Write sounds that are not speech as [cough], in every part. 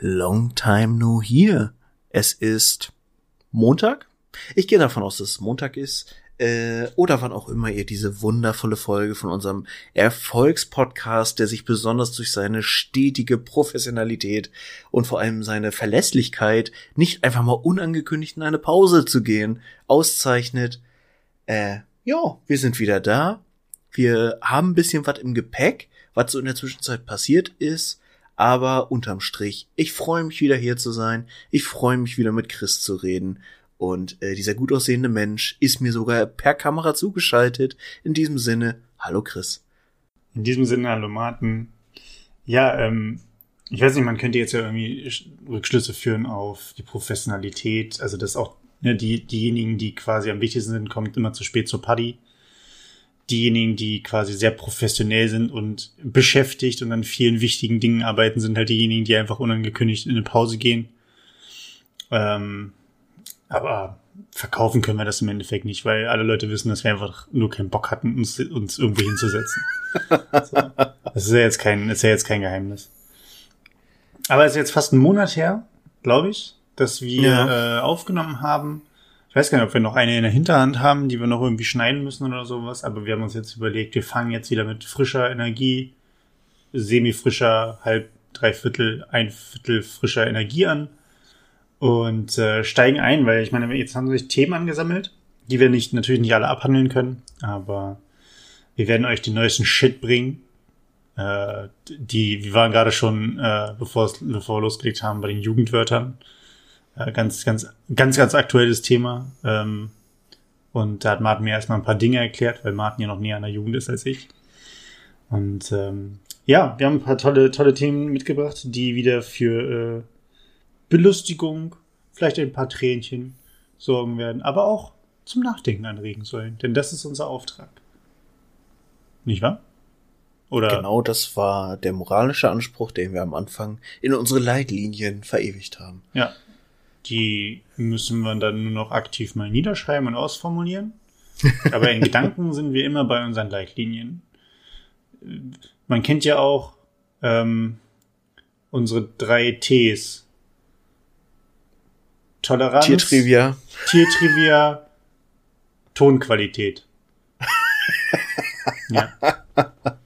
Long time no here. Es ist Montag. Ich gehe davon aus, dass es Montag ist. Äh, oder wann auch immer ihr diese wundervolle Folge von unserem Erfolgspodcast, der sich besonders durch seine stetige Professionalität und vor allem seine Verlässlichkeit, nicht einfach mal unangekündigt in eine Pause zu gehen, auszeichnet. Äh, ja, wir sind wieder da. Wir haben ein bisschen was im Gepäck, was so in der Zwischenzeit passiert ist. Aber unterm Strich, ich freue mich wieder hier zu sein. Ich freue mich wieder mit Chris zu reden. Und äh, dieser gut aussehende Mensch ist mir sogar per Kamera zugeschaltet. In diesem Sinne, hallo Chris. In diesem Sinne, hallo Martin. Ja, ähm, ich weiß nicht, man könnte jetzt ja irgendwie Rückschlüsse führen auf die Professionalität. Also, dass auch ne, die, diejenigen, die quasi am wichtigsten sind, kommen immer zu spät zur Party diejenigen, die quasi sehr professionell sind und beschäftigt und an vielen wichtigen Dingen arbeiten, sind halt diejenigen, die einfach unangekündigt in eine Pause gehen. Ähm, aber verkaufen können wir das im Endeffekt nicht, weil alle Leute wissen, dass wir einfach nur keinen Bock hatten, uns, uns irgendwo hinzusetzen. [laughs] so. Das ist ja jetzt kein, ist ja jetzt kein Geheimnis. Aber es ist jetzt fast ein Monat her, glaube ich, dass wir ja. äh, aufgenommen haben weiß gar nicht, ob wir noch eine in der Hinterhand haben, die wir noch irgendwie schneiden müssen oder sowas, aber wir haben uns jetzt überlegt, wir fangen jetzt wieder mit frischer Energie, semi-frischer, halb, drei Viertel, ein Viertel frischer Energie an und äh, steigen ein, weil ich meine, jetzt haben sich Themen angesammelt, die wir nicht natürlich nicht alle abhandeln können, aber wir werden euch den neuesten Shit bringen. Äh, die, wir waren gerade schon, äh, bevor, bevor wir losgelegt haben, bei den Jugendwörtern. Äh, ganz, ganz, ganz, ganz aktuelles Thema. Ähm, und da hat Martin mir erstmal ein paar Dinge erklärt, weil Martin ja noch näher an der Jugend ist als ich. Und ähm, ja, wir haben ein paar tolle, tolle Themen mitgebracht, die wieder für äh, Belustigung, vielleicht ein paar Tränchen sorgen werden, aber auch zum Nachdenken anregen sollen. Denn das ist unser Auftrag. Nicht wahr? Oder? Genau, das war der moralische Anspruch, den wir am Anfang in unsere Leitlinien verewigt haben. Ja, die müssen wir dann nur noch aktiv mal niederschreiben und ausformulieren. [laughs] Aber in Gedanken sind wir immer bei unseren Leitlinien. Man kennt ja auch ähm, unsere drei Ts. Toleranz. Tiertrivia. Tiertrivia. Tonqualität. [laughs] ja.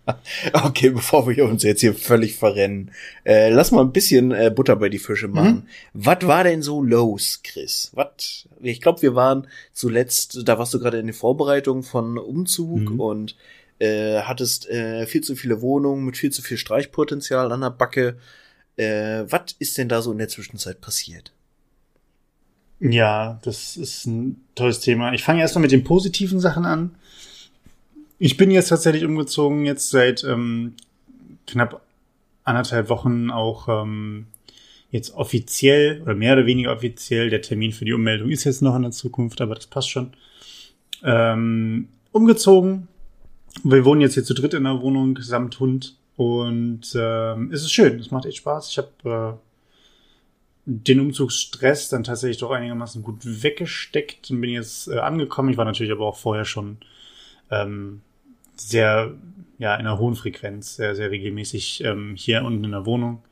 [laughs] Okay, bevor wir uns jetzt hier völlig verrennen, äh, lass mal ein bisschen äh, Butter bei die Fische machen. Mhm. Was war denn so los, Chris? Was? Ich glaube, wir waren zuletzt, da warst du gerade in der Vorbereitung von Umzug mhm. und äh, hattest äh, viel zu viele Wohnungen mit viel zu viel Streichpotenzial an der Backe. Äh, was ist denn da so in der Zwischenzeit passiert? Ja, das ist ein tolles Thema. Ich fange erstmal mit den positiven Sachen an. Ich bin jetzt tatsächlich umgezogen, jetzt seit ähm, knapp anderthalb Wochen auch ähm, jetzt offiziell oder mehr oder weniger offiziell. Der Termin für die Ummeldung ist jetzt noch in der Zukunft, aber das passt schon. Ähm, umgezogen. Wir wohnen jetzt hier zu dritt in der Wohnung samt Hund und ähm, es ist schön. Es macht echt Spaß. Ich habe äh, den Umzugsstress dann tatsächlich doch einigermaßen gut weggesteckt und bin jetzt äh, angekommen. Ich war natürlich aber auch vorher schon ähm, sehr, ja, in einer hohen Frequenz, sehr, sehr regelmäßig ähm, hier unten in der Wohnung.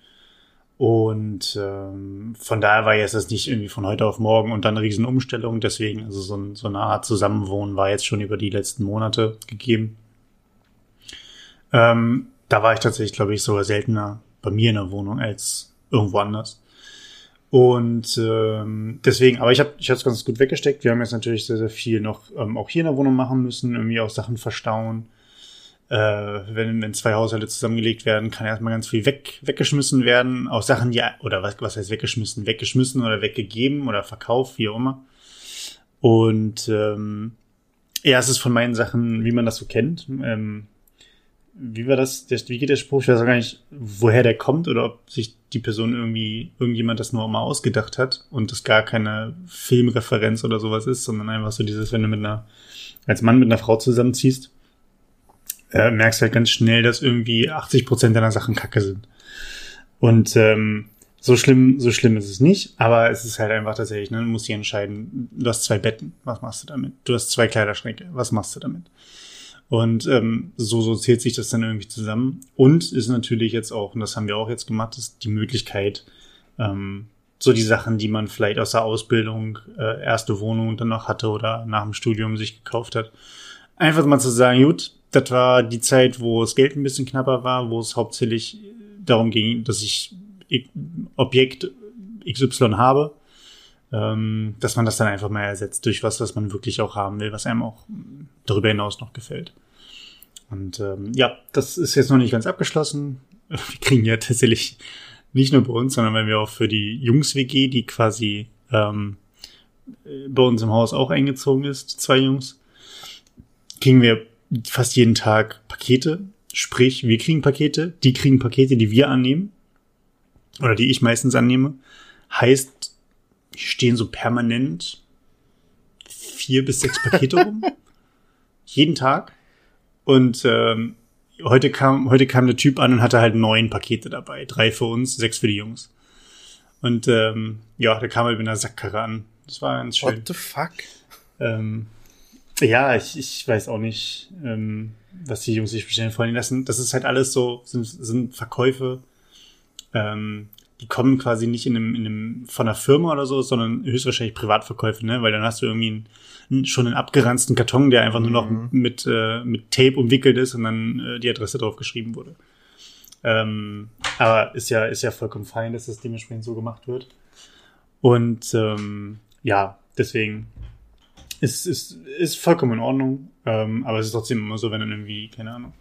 Und ähm, von daher war jetzt das nicht irgendwie von heute auf morgen und dann eine riesen Umstellung. Deswegen, also so, ein, so eine Art Zusammenwohnen war jetzt schon über die letzten Monate gegeben. Ähm, da war ich tatsächlich, glaube ich, sogar seltener bei mir in der Wohnung als irgendwo anders. Und ähm, deswegen, aber ich habe ich es ganz gut weggesteckt. Wir haben jetzt natürlich sehr, sehr viel noch ähm, auch hier in der Wohnung machen müssen, irgendwie auch Sachen verstauen äh, wenn, wenn zwei Haushalte zusammengelegt werden, kann erstmal ganz viel weg, weggeschmissen werden. Auch Sachen, die, oder was, was heißt weggeschmissen? Weggeschmissen oder weggegeben oder verkauft, wie auch immer. Und ähm, ja, es ist von meinen Sachen, wie man das so kennt. Ähm, wie war das, der, wie geht der Spruch? Ich weiß auch gar nicht, woher der kommt oder ob sich die Person irgendwie, irgendjemand das nur mal ausgedacht hat und das gar keine Filmreferenz oder sowas ist, sondern einfach so dieses, wenn du mit einer, als Mann mit einer Frau zusammenziehst, äh, merkst halt ganz schnell, dass irgendwie 80 Prozent deiner Sachen Kacke sind. Und ähm, so schlimm, so schlimm ist es nicht, aber es ist halt einfach tatsächlich, ne, du musst dich entscheiden, du hast zwei Betten, was machst du damit? Du hast zwei Kleiderschränke, was machst du damit? Und ähm, so, so zählt sich das dann irgendwie zusammen. Und ist natürlich jetzt auch, und das haben wir auch jetzt gemacht, ist die Möglichkeit, Ähm, so die Sachen, die man vielleicht aus der Ausbildung, äh, erste Wohnung dann noch hatte oder nach dem Studium sich gekauft hat. Einfach mal zu sagen, gut, das war die Zeit, wo das Geld ein bisschen knapper war, wo es hauptsächlich darum ging, dass ich Objekt XY habe, ähm, dass man das dann einfach mal ersetzt durch was, was man wirklich auch haben will, was einem auch darüber hinaus noch gefällt. Und ähm, ja, das ist jetzt noch nicht ganz abgeschlossen. [laughs] Wir kriegen ja tatsächlich nicht nur bei uns, sondern wenn wir auch für die Jungs-WG, die quasi ähm, bei uns im Haus auch eingezogen ist, zwei Jungs, kriegen wir fast jeden Tag Pakete. Sprich, wir kriegen Pakete, die kriegen Pakete, die wir annehmen. Oder die ich meistens annehme. Heißt, stehen so permanent vier bis sechs Pakete rum. [laughs] jeden Tag. Und ähm, heute kam, heute kam der Typ an und hatte halt neun Pakete dabei. Drei für uns, sechs für die Jungs. Und ähm, ja, der kam halt mit einer Sackkarre an. Das war ganz schön. What the fuck? Ähm, ja, ich, ich weiß auch nicht, ähm, was die Jungs sich bestellen. Das, sind, das ist halt alles so, sind, sind Verkäufe, ähm, die kommen quasi nicht in einem, in einem, von einer Firma oder so, sondern höchstwahrscheinlich Privatverkäufe, ne? Weil dann hast du irgendwie einen, schon einen abgeranzten Karton, der einfach nur noch Mhm. mit, äh, mit Tape umwickelt ist und dann äh, die Adresse drauf geschrieben wurde. Ähm, aber ist ja, ist ja vollkommen fein, dass das dementsprechend so gemacht wird. Und ähm, ja, deswegen ist, ist, ist vollkommen in Ordnung. Ähm, aber es ist trotzdem immer so, wenn dann irgendwie, keine Ahnung,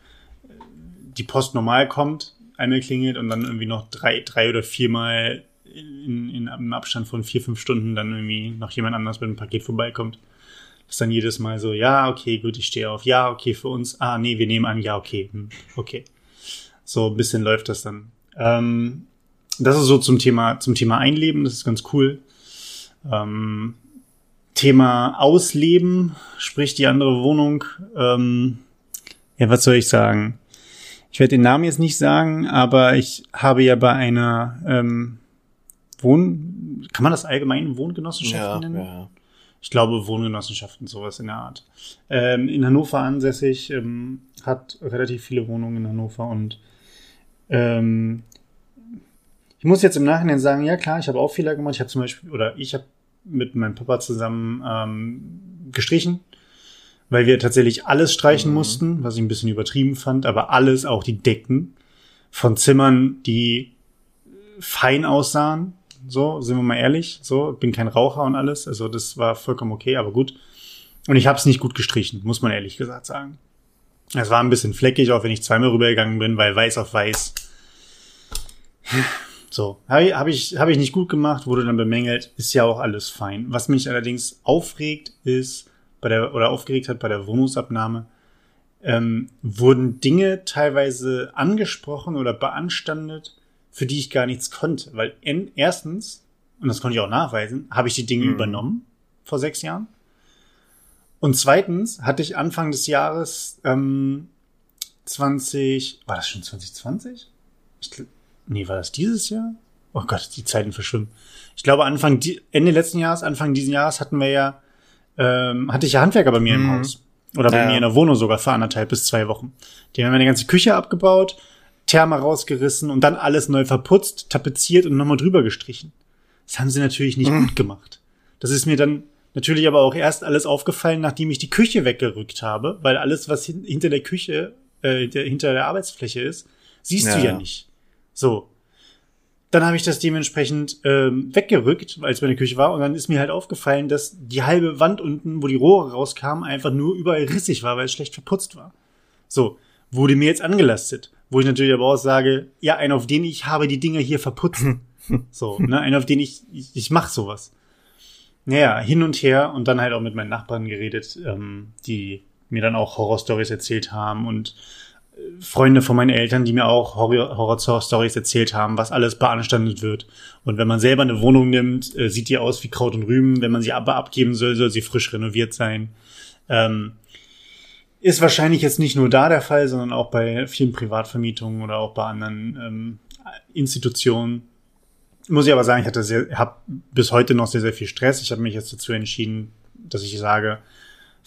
die Post normal kommt, einmal klingelt und dann irgendwie noch drei, drei oder viermal in, in einem Abstand von vier, fünf Stunden dann irgendwie noch jemand anders mit einem Paket vorbeikommt. Das ist dann jedes Mal so, ja, okay, gut, ich stehe auf, ja, okay, für uns, ah, nee, wir nehmen an, ja, okay, hm, okay. So ein bisschen läuft das dann. Ähm, das ist so zum Thema, zum Thema Einleben, das ist ganz cool. Ähm, Thema Ausleben, sprich die andere Wohnung. Ähm, ja, was soll ich sagen? Ich werde den Namen jetzt nicht sagen, aber ich habe ja bei einer ähm, Wohn, kann man das allgemein Wohngenossenschaften Ja, nennen? ja. Ich glaube Wohngenossenschaften, sowas in der Art. Ähm, in Hannover ansässig, ähm, hat relativ viele Wohnungen in Hannover und ähm, ich muss jetzt im Nachhinein sagen, ja klar, ich habe auch Fehler gemacht. Ich habe zum Beispiel, oder ich habe mit meinem Papa zusammen ähm, gestrichen, weil wir tatsächlich alles streichen Mhm. mussten, was ich ein bisschen übertrieben fand, aber alles, auch die Decken von Zimmern, die fein aussahen. So, sind wir mal ehrlich. So, bin kein Raucher und alles. Also das war vollkommen okay, aber gut. Und ich habe es nicht gut gestrichen, muss man ehrlich gesagt sagen. Es war ein bisschen fleckig, auch wenn ich zweimal rübergegangen bin, weil weiß auf weiß. So, habe ich, hab ich, hab ich nicht gut gemacht, wurde dann bemängelt, ist ja auch alles fein. Was mich allerdings aufregt, ist bei der oder aufgeregt hat bei der Wohnungsabnahme, ähm, wurden Dinge teilweise angesprochen oder beanstandet, für die ich gar nichts konnte. Weil en, erstens, und das konnte ich auch nachweisen, habe ich die Dinge Mhm. übernommen vor sechs Jahren. Und zweitens hatte ich Anfang des Jahres ähm, 20, war das schon 2020? Ich, nee, war das dieses Jahr? Oh Gott, die Zeiten verschwimmen. Ich glaube, Anfang, Ende letzten Jahres, Anfang diesen Jahres hatten wir ja, ähm, hatte ich ja Handwerker bei mir im Mhm. Haus. Oder bei Ja. mir in der Wohnung sogar für anderthalb bis zwei Wochen. Die haben meine ganze Küche abgebaut, Therme rausgerissen und dann alles neu verputzt, tapeziert und nochmal drüber gestrichen. Das haben sie natürlich nicht Mhm. gut gemacht. Das ist mir dann natürlich aber auch erst alles aufgefallen, nachdem ich die Küche weggerückt habe, weil alles, was hin hinter der Küche, äh, hinter der Arbeitsfläche ist, siehst Ja, du ja ja. nicht. So. Dann habe ich das dementsprechend ähm, weggerückt, als es meine Küche war, und dann ist mir halt aufgefallen, dass die halbe Wand unten, wo die Rohre rauskamen, einfach nur überall rissig war, weil es schlecht verputzt war. So, wurde mir jetzt angelastet. Wo ich natürlich aber auch sage, ja, einer, auf den ich habe die Dinger hier verputzen. [laughs] so, ne, einer, auf den ich, ich, ich mache sowas. Naja, hin und her und dann halt auch mit meinen Nachbarn geredet, ähm, die mir dann auch Horrorstories erzählt haben und Freunde von meinen Eltern, die mir auch Horror- Horror-Stories erzählt haben, was alles beanstandet wird. Und wenn man selber eine Wohnung nimmt, äh, sieht die aus wie Kraut und Rüben. Wenn man sie aber abgeben soll, soll sie frisch renoviert sein. Ähm, ist wahrscheinlich jetzt nicht nur da der Fall, sondern auch bei vielen Privatvermietungen oder auch bei anderen ähm, Institutionen. Muss ich aber sagen, ich habe bis heute noch sehr, sehr viel Stress. Ich habe mich jetzt dazu entschieden, dass ich sage,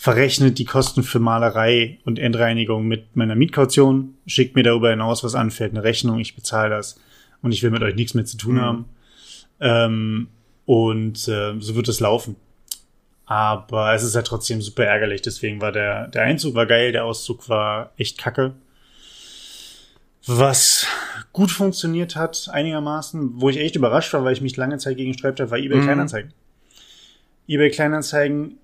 verrechnet die Kosten für Malerei und Endreinigung mit meiner Mietkaution, schickt mir darüber hinaus, was anfällt, eine Rechnung, ich bezahle das und ich will mit euch nichts mehr zu tun Mhm. haben. Ähm, und äh, so wird es laufen. Aber es ist halt trotzdem super ärgerlich. Deswegen war der, der Einzug war geil, der Auszug war echt kacke. Was gut funktioniert hat, einigermaßen, wo ich echt überrascht war, weil ich mich lange Zeit gegen gesträubt habe, war eBay mhm. Kleinanzeigen. eBay Kleinanzeigen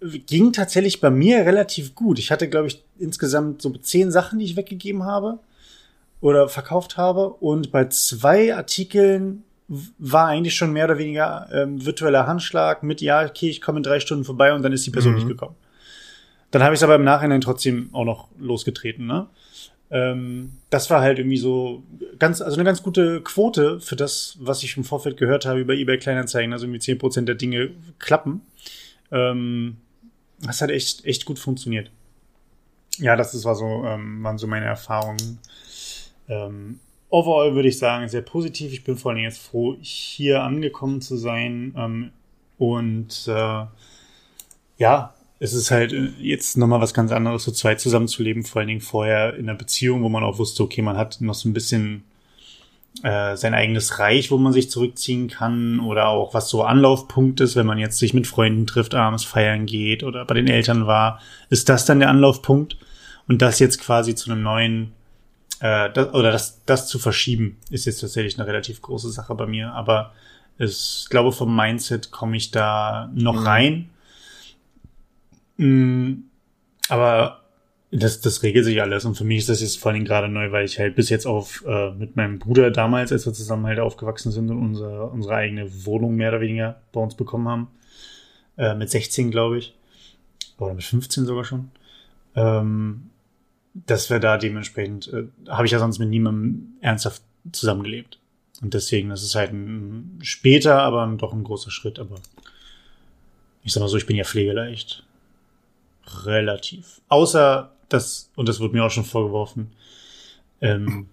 ging tatsächlich bei mir relativ gut. Ich hatte, glaube ich, insgesamt so zehn Sachen, die ich weggegeben habe oder verkauft habe. Und bei zwei Artikeln war eigentlich schon mehr oder weniger ähm, virtueller Handschlag mit, ja, okay, ich komme in drei Stunden vorbei und dann ist die Person mhm. nicht gekommen. Dann habe ich es aber im Nachhinein trotzdem auch noch losgetreten, ne? Ähm, das war halt irgendwie so ganz, also eine ganz gute Quote für das, was ich im Vorfeld gehört habe über eBay Kleinanzeigen. Also irgendwie zehn Prozent der Dinge klappen. Ähm, das hat echt, echt gut funktioniert. Ja, das ist, war so, ähm, waren so meine Erfahrungen. Ähm, overall würde ich sagen, sehr positiv. Ich bin vor allem jetzt froh, hier angekommen zu sein. Ähm, und äh, ja, es ist halt äh, jetzt nochmal was ganz anderes, so zweit zusammenzuleben, vor allen Dingen vorher in einer Beziehung, wo man auch wusste, okay, man hat noch so ein bisschen äh, sein eigenes Reich, wo man sich zurückziehen kann oder auch was so Anlaufpunkt ist, wenn man jetzt sich mit Freunden trifft, abends feiern geht oder bei den Eltern war, ist das dann der Anlaufpunkt und das jetzt quasi zu einem neuen äh, das, oder das, das zu verschieben, ist jetzt tatsächlich eine relativ große Sache bei mir, aber ich glaube, vom Mindset komme ich da noch mhm. rein. Mhm. Aber das, das regelt sich alles und für mich ist das jetzt vor allem gerade neu, weil ich halt bis jetzt auf äh, mit meinem Bruder damals, als wir zusammen halt aufgewachsen sind und unsere, unsere eigene Wohnung mehr oder weniger bei uns bekommen haben. Äh, mit 16, glaube ich. Oder mit 15 sogar schon. Ähm, dass wir da dementsprechend, äh, habe ich ja sonst mit niemandem ernsthaft zusammengelebt. Und deswegen, das ist halt ein später, aber doch ein großer Schritt. Aber ich sag mal so, ich bin ja pflegeleicht. Relativ. Außer das, und das wurde mir auch schon vorgeworfen, ähm,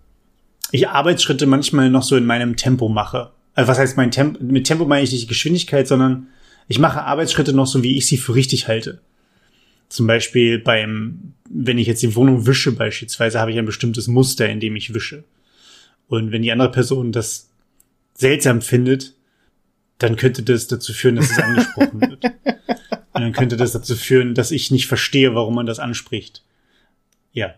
ich Arbeitsschritte manchmal noch so in meinem Tempo mache. Also was heißt mein Tempo? Mit Tempo meine ich nicht die Geschwindigkeit, sondern ich mache Arbeitsschritte noch so, wie ich sie für richtig halte. Zum Beispiel beim, wenn ich jetzt die Wohnung wische beispielsweise, habe ich ein bestimmtes Muster, in dem ich wische. Und wenn die andere Person das seltsam findet, dann könnte das dazu führen, dass es angesprochen wird. [laughs] Und dann könnte das dazu führen, dass ich nicht verstehe, warum man das anspricht. Ja.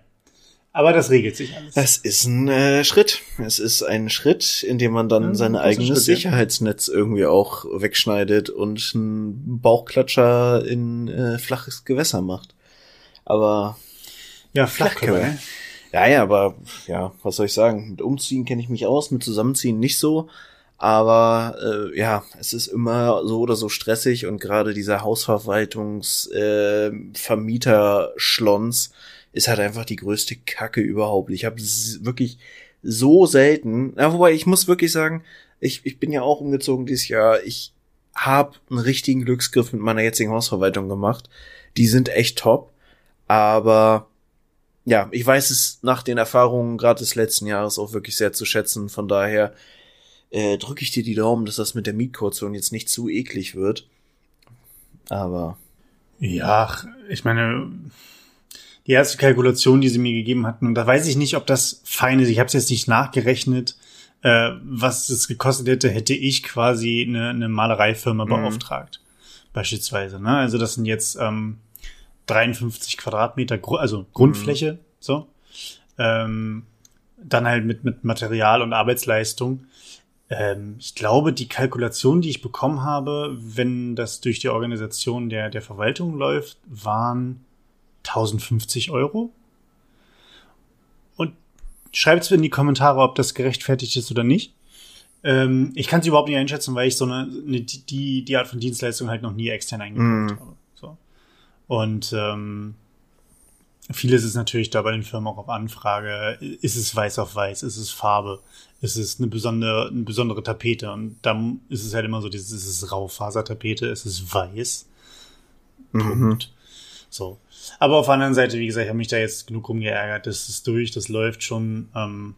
Aber das regelt sich alles. Das ist ein äh, Schritt. Es ist ein Schritt, in dem man dann ja, sein eigenes Schritt, Sicherheitsnetz irgendwie auch wegschneidet und einen Bauchklatscher in äh, flaches Gewässer macht. Aber ja, Flachkörper. Ne? Ja, ja, aber ja, was soll ich sagen? Mit Umziehen kenne ich mich aus, mit Zusammenziehen nicht so. Aber äh, ja, es ist immer so oder so stressig und gerade dieser Hausverwaltungs äh, Vermieter Schlons ist halt einfach die größte Kacke überhaupt. Ich habe wirklich so selten, ja, wobei ich muss wirklich sagen, ich, ich bin ja auch umgezogen dieses Jahr. Ich habe einen richtigen Glücksgriff mit meiner jetzigen Hausverwaltung gemacht. Die sind echt top, aber ja, ich weiß es nach den Erfahrungen gerade des letzten Jahres auch wirklich sehr zu schätzen. Von daher äh, drücke ich dir die Daumen, dass das mit der Mietkaution jetzt nicht zu eklig wird. Aber. Ja, ich meine, die erste Kalkulation, die sie mir gegeben hatten, und da weiß ich nicht, ob das fein ist. Ich habe es jetzt nicht nachgerechnet, äh, was es gekostet hätte, hätte ich quasi eine, eine Malereifirma mhm. beauftragt. Beispielsweise. Ne? Also das sind jetzt ähm, 53 Quadratmeter, also Grundfläche, mhm. so. Ähm, dann halt mit, mit Material und Arbeitsleistung. Ähm, ich glaube, die Kalkulation, die ich bekommen habe, wenn das durch die Organisation der, der Verwaltung läuft, waren 1050 Euro. Und schreibt es in die Kommentare, ob das gerechtfertigt ist oder nicht. Ähm, ich kann es überhaupt nicht einschätzen, weil ich so eine, eine, die, die Art von Dienstleistung halt noch nie extern eingekauft mm. habe. So. Und ähm, vieles ist natürlich da bei den Firmen auch auf Anfrage. Ist es weiß auf weiß? Ist es Farbe? ist es eine besondere, eine besondere Tapete. Und dann ist es halt immer so, dieses, ist es Raufasertapete, ist es weiß. Mhm. So. Aber auf der anderen Seite, wie gesagt, ich habe mich da jetzt genug rumgeärgert. Das ist durch, das läuft schon. Ähm,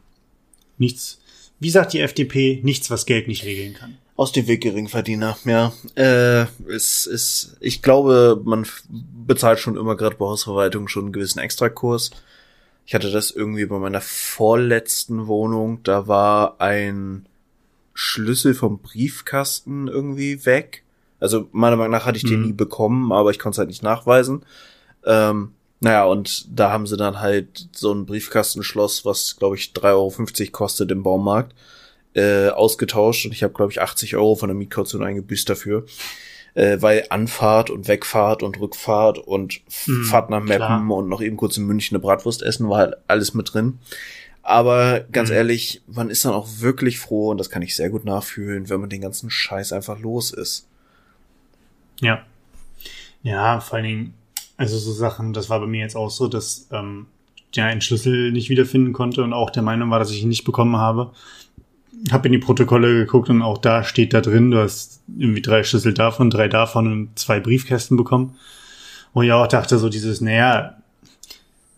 nichts, wie sagt die FDP, nichts, was Geld nicht regeln kann. Aus dem Weg Geringverdiener, ja. Äh, es ist, ich glaube, man bezahlt schon immer gerade bei Hausverwaltung schon einen gewissen Extrakurs. Ich hatte das irgendwie bei meiner vorletzten Wohnung, da war ein Schlüssel vom Briefkasten irgendwie weg. Also meiner Meinung nach hatte ich den Mhm. nie bekommen, aber ich konnte es halt nicht nachweisen. Ähm, naja, und da haben sie dann halt so ein Briefkastenschloss, was, glaube ich, 3,50 Euro kostet im Baumarkt, äh, ausgetauscht. Und ich habe, glaube ich, 80 Euro von der Mietkaution eingebüßt dafür. Äh, weil Anfahrt und Wegfahrt und Rückfahrt und Mhm, Fahrt nach Meppen klar. und noch eben kurz in München eine Bratwurst essen, war halt alles mit drin. Aber ganz Mhm. ehrlich, man ist dann auch wirklich froh, und das kann ich sehr gut nachfühlen, wenn man den ganzen Scheiß einfach los ist. Ja. Ja, vor allen Dingen, also so Sachen, das war bei mir jetzt auch so, dass ähm, ja einen Schlüssel nicht wiederfinden konnte und auch der Meinung war, dass ich ihn nicht bekommen habe. Hab in die Protokolle geguckt und auch da steht da drin, du hast irgendwie drei Schlüssel davon, drei davon und zwei Briefkästen bekommen. Wo ich auch dachte, so dieses, naja,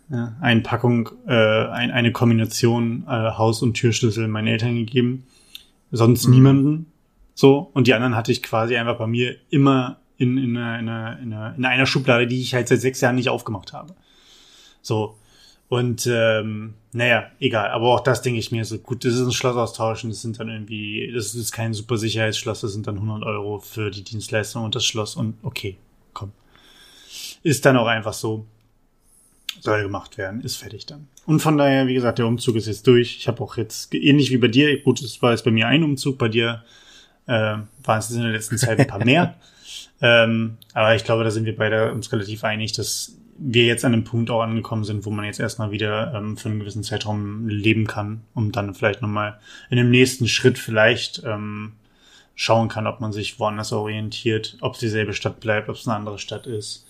ja, eine Packung, äh, ein, eine Kombination äh, Haus- und Türschlüssel meinen Eltern gegeben, sonst Mhm. niemanden. So, und die anderen hatte ich quasi einfach bei mir immer in, in, einer, in, in, einer, in einer Schublade, die ich halt seit sechs Jahren nicht aufgemacht habe. So. Und ähm, naja, egal. Aber auch das denke ich mir so, gut, das ist ein Schloss austauschen, das sind dann irgendwie, das ist kein super Sicherheitsschloss, das sind dann 100 Euro für die Dienstleistung und das Schloss und okay, komm. Ist dann auch einfach so, soll gemacht werden, ist fertig dann. Und von daher, wie gesagt, der Umzug ist jetzt durch. Ich habe auch jetzt, ähnlich wie bei dir, gut, es war jetzt bei mir ein Umzug, bei dir äh, waren es in der letzten Zeit ein paar mehr. [laughs] ähm, aber ich glaube, da sind wir beide uns relativ einig, dass wir jetzt an einem Punkt auch angekommen sind, wo man jetzt erstmal wieder ähm, für einen gewissen Zeitraum leben kann, um dann vielleicht nochmal in dem nächsten Schritt vielleicht ähm, schauen kann, ob man sich woanders orientiert, ob es dieselbe Stadt bleibt, ob es eine andere Stadt ist.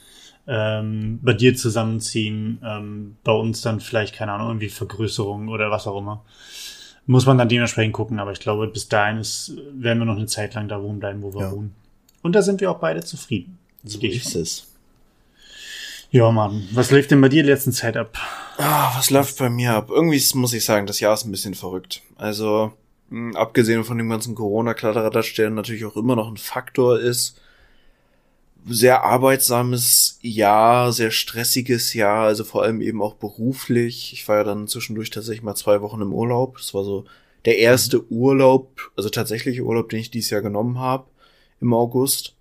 Ähm, bei dir zusammenziehen, ähm, bei uns dann vielleicht, keine Ahnung, irgendwie Vergrößerung oder was auch immer. Muss man dann dementsprechend gucken, aber ich glaube, bis dahin ist, werden wir noch eine Zeit lang da wohnen bleiben, wo wir Ja. wohnen. Und da sind wir auch beide zufrieden. So ist es. Ja, Mann. Was läuft denn bei dir in der letzten Zeit ab? Ah, was läuft bei mir ab? Irgendwie muss ich sagen, das Jahr ist ein bisschen verrückt. Also, mh, abgesehen von dem ganzen Corona-Kladderadatsch, der natürlich auch immer noch ein Faktor ist, sehr arbeitsames Jahr, sehr stressiges Jahr, also vor allem eben auch beruflich. Ich war ja dann zwischendurch tatsächlich mal zwei Wochen im Urlaub. Das war so der erste Urlaub, also tatsächliche Urlaub, den ich dieses Jahr genommen habe im August.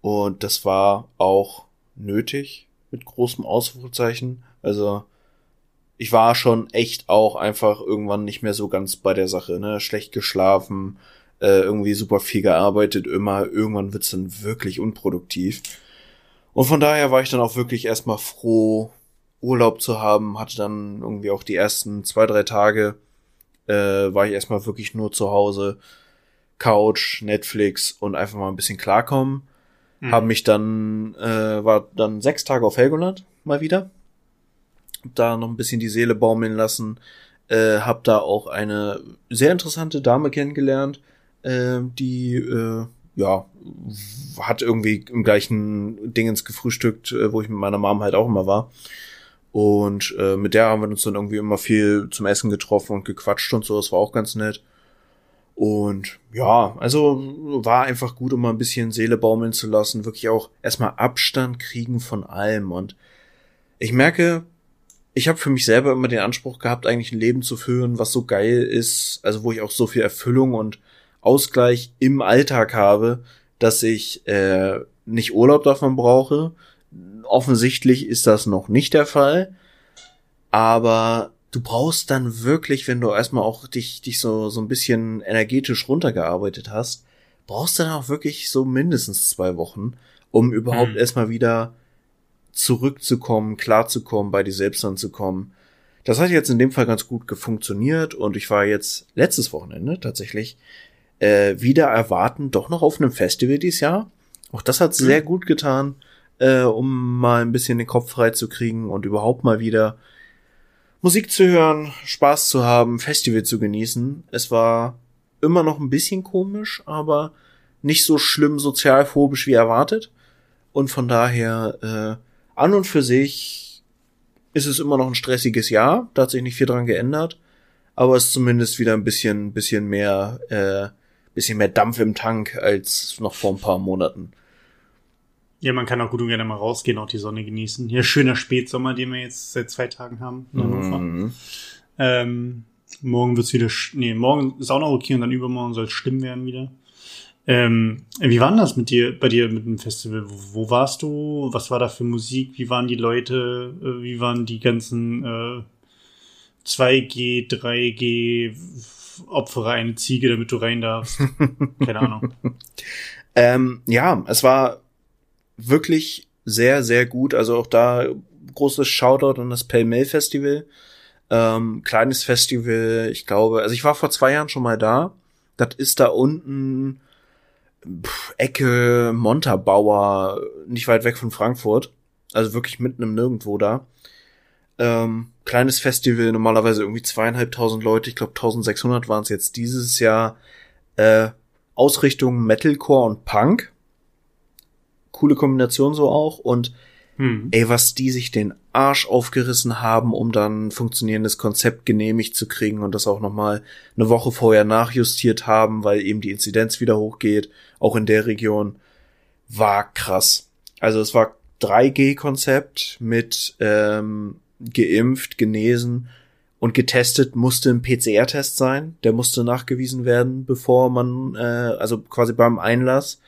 Und das war auch nötig mit großem Ausrufezeichen. Also ich war schon echt auch einfach irgendwann nicht mehr so ganz bei der Sache, ne? Schlecht geschlafen, äh, irgendwie super viel gearbeitet, immer irgendwann wird's dann wirklich unproduktiv. Und von daher war ich dann auch wirklich erstmal froh, Urlaub zu haben, hatte dann irgendwie auch die ersten zwei, drei Tage, äh, war ich erstmal wirklich nur zu Hause, Couch, Netflix und einfach mal ein bisschen klarkommen. Mhm. Hab mich dann, äh, war dann sechs Tage auf Helgoland mal wieder. Da noch ein bisschen die Seele baumeln lassen. Äh, hab da auch eine sehr interessante Dame kennengelernt, äh, die, äh, ja, hat irgendwie im gleichen Dingens gefrühstückt, äh, wo ich mit meiner Mom halt auch immer war. Und äh, mit der haben wir uns dann irgendwie immer viel zum Essen getroffen und gequatscht und so. Das war auch ganz nett. Und ja, also war einfach gut, um mal ein bisschen Seele baumeln zu lassen, wirklich auch erstmal Abstand kriegen von allem. Und ich merke, ich habe für mich selber immer den Anspruch gehabt, eigentlich ein Leben zu führen, was so geil ist, also wo ich auch so viel Erfüllung und Ausgleich im Alltag habe, dass ich äh, nicht Urlaub davon brauche. Offensichtlich ist das noch nicht der Fall, aber du brauchst dann wirklich, wenn du erstmal auch dich, dich so, so ein bisschen energetisch runtergearbeitet hast, brauchst du dann auch wirklich so mindestens zwei Wochen, um überhaupt Hm. erstmal wieder zurückzukommen, klarzukommen, bei dir selbst anzukommen. Das hat jetzt in dem Fall ganz gut funktioniert und ich war jetzt letztes Wochenende tatsächlich äh, wieder erwarten, doch noch auf einem Festival dieses Jahr. Auch das hat sehr gut getan, äh, um mal ein bisschen den Kopf frei zu kriegen und überhaupt mal wieder Musik zu hören, Spaß zu haben, Festival zu genießen. Es war immer noch ein bisschen komisch, aber nicht so schlimm sozialphobisch wie erwartet. Und von daher, äh, an und für sich ist es immer noch ein stressiges Jahr. Da hat sich nicht viel dran geändert. Aber es ist zumindest wieder ein bisschen, bisschen mehr, äh, bisschen mehr Dampf im Tank als noch vor ein paar Monaten. Ja, man kann auch gut und gerne mal rausgehen, auch die Sonne genießen. Hier schöner Spätsommer, den wir jetzt seit zwei Tagen haben in Hannover. Mhm. Ähm, Morgen wird's wieder, nee, morgen ist auch noch okay und dann übermorgen soll es schlimm werden wieder. Ähm, wie war denn das mit dir, bei dir mit dem Festival? Wo, wo, warst du? Was war da für Musik? Wie waren die Leute? Äh, wie waren die ganzen äh, 2G, 3G Opfere eine Ziege, damit du rein darfst? [laughs] Keine Ahnung. ähm, ja, es war wirklich sehr, sehr gut. Also auch da großes Shoutout an das Pale Mail Festival. Ähm, kleines Festival, ich glaube, also ich war vor zwei Jahren schon mal da. Das ist da unten pff, Ecke Montabaur, nicht weit weg von Frankfurt. Also wirklich mitten im Nirgendwo da. Ähm, kleines Festival, normalerweise irgendwie zweieinhalbtausend Leute, ich glaube 1600 waren es jetzt dieses Jahr. Äh, Ausrichtung Metalcore und Punk. Coole Kombination so auch. Und hm. ey, was die sich den Arsch aufgerissen haben, um dann ein funktionierendes Konzept genehmigt zu kriegen und das auch nochmal eine Woche vorher nachjustiert haben, weil eben die Inzidenz wieder hochgeht, auch in der Region, war krass. Also es war 3G-Konzept mit ähm, geimpft, genesen und getestet musste ein PCR-Test sein. Der musste nachgewiesen werden, bevor man, äh, also quasi beim Einlass.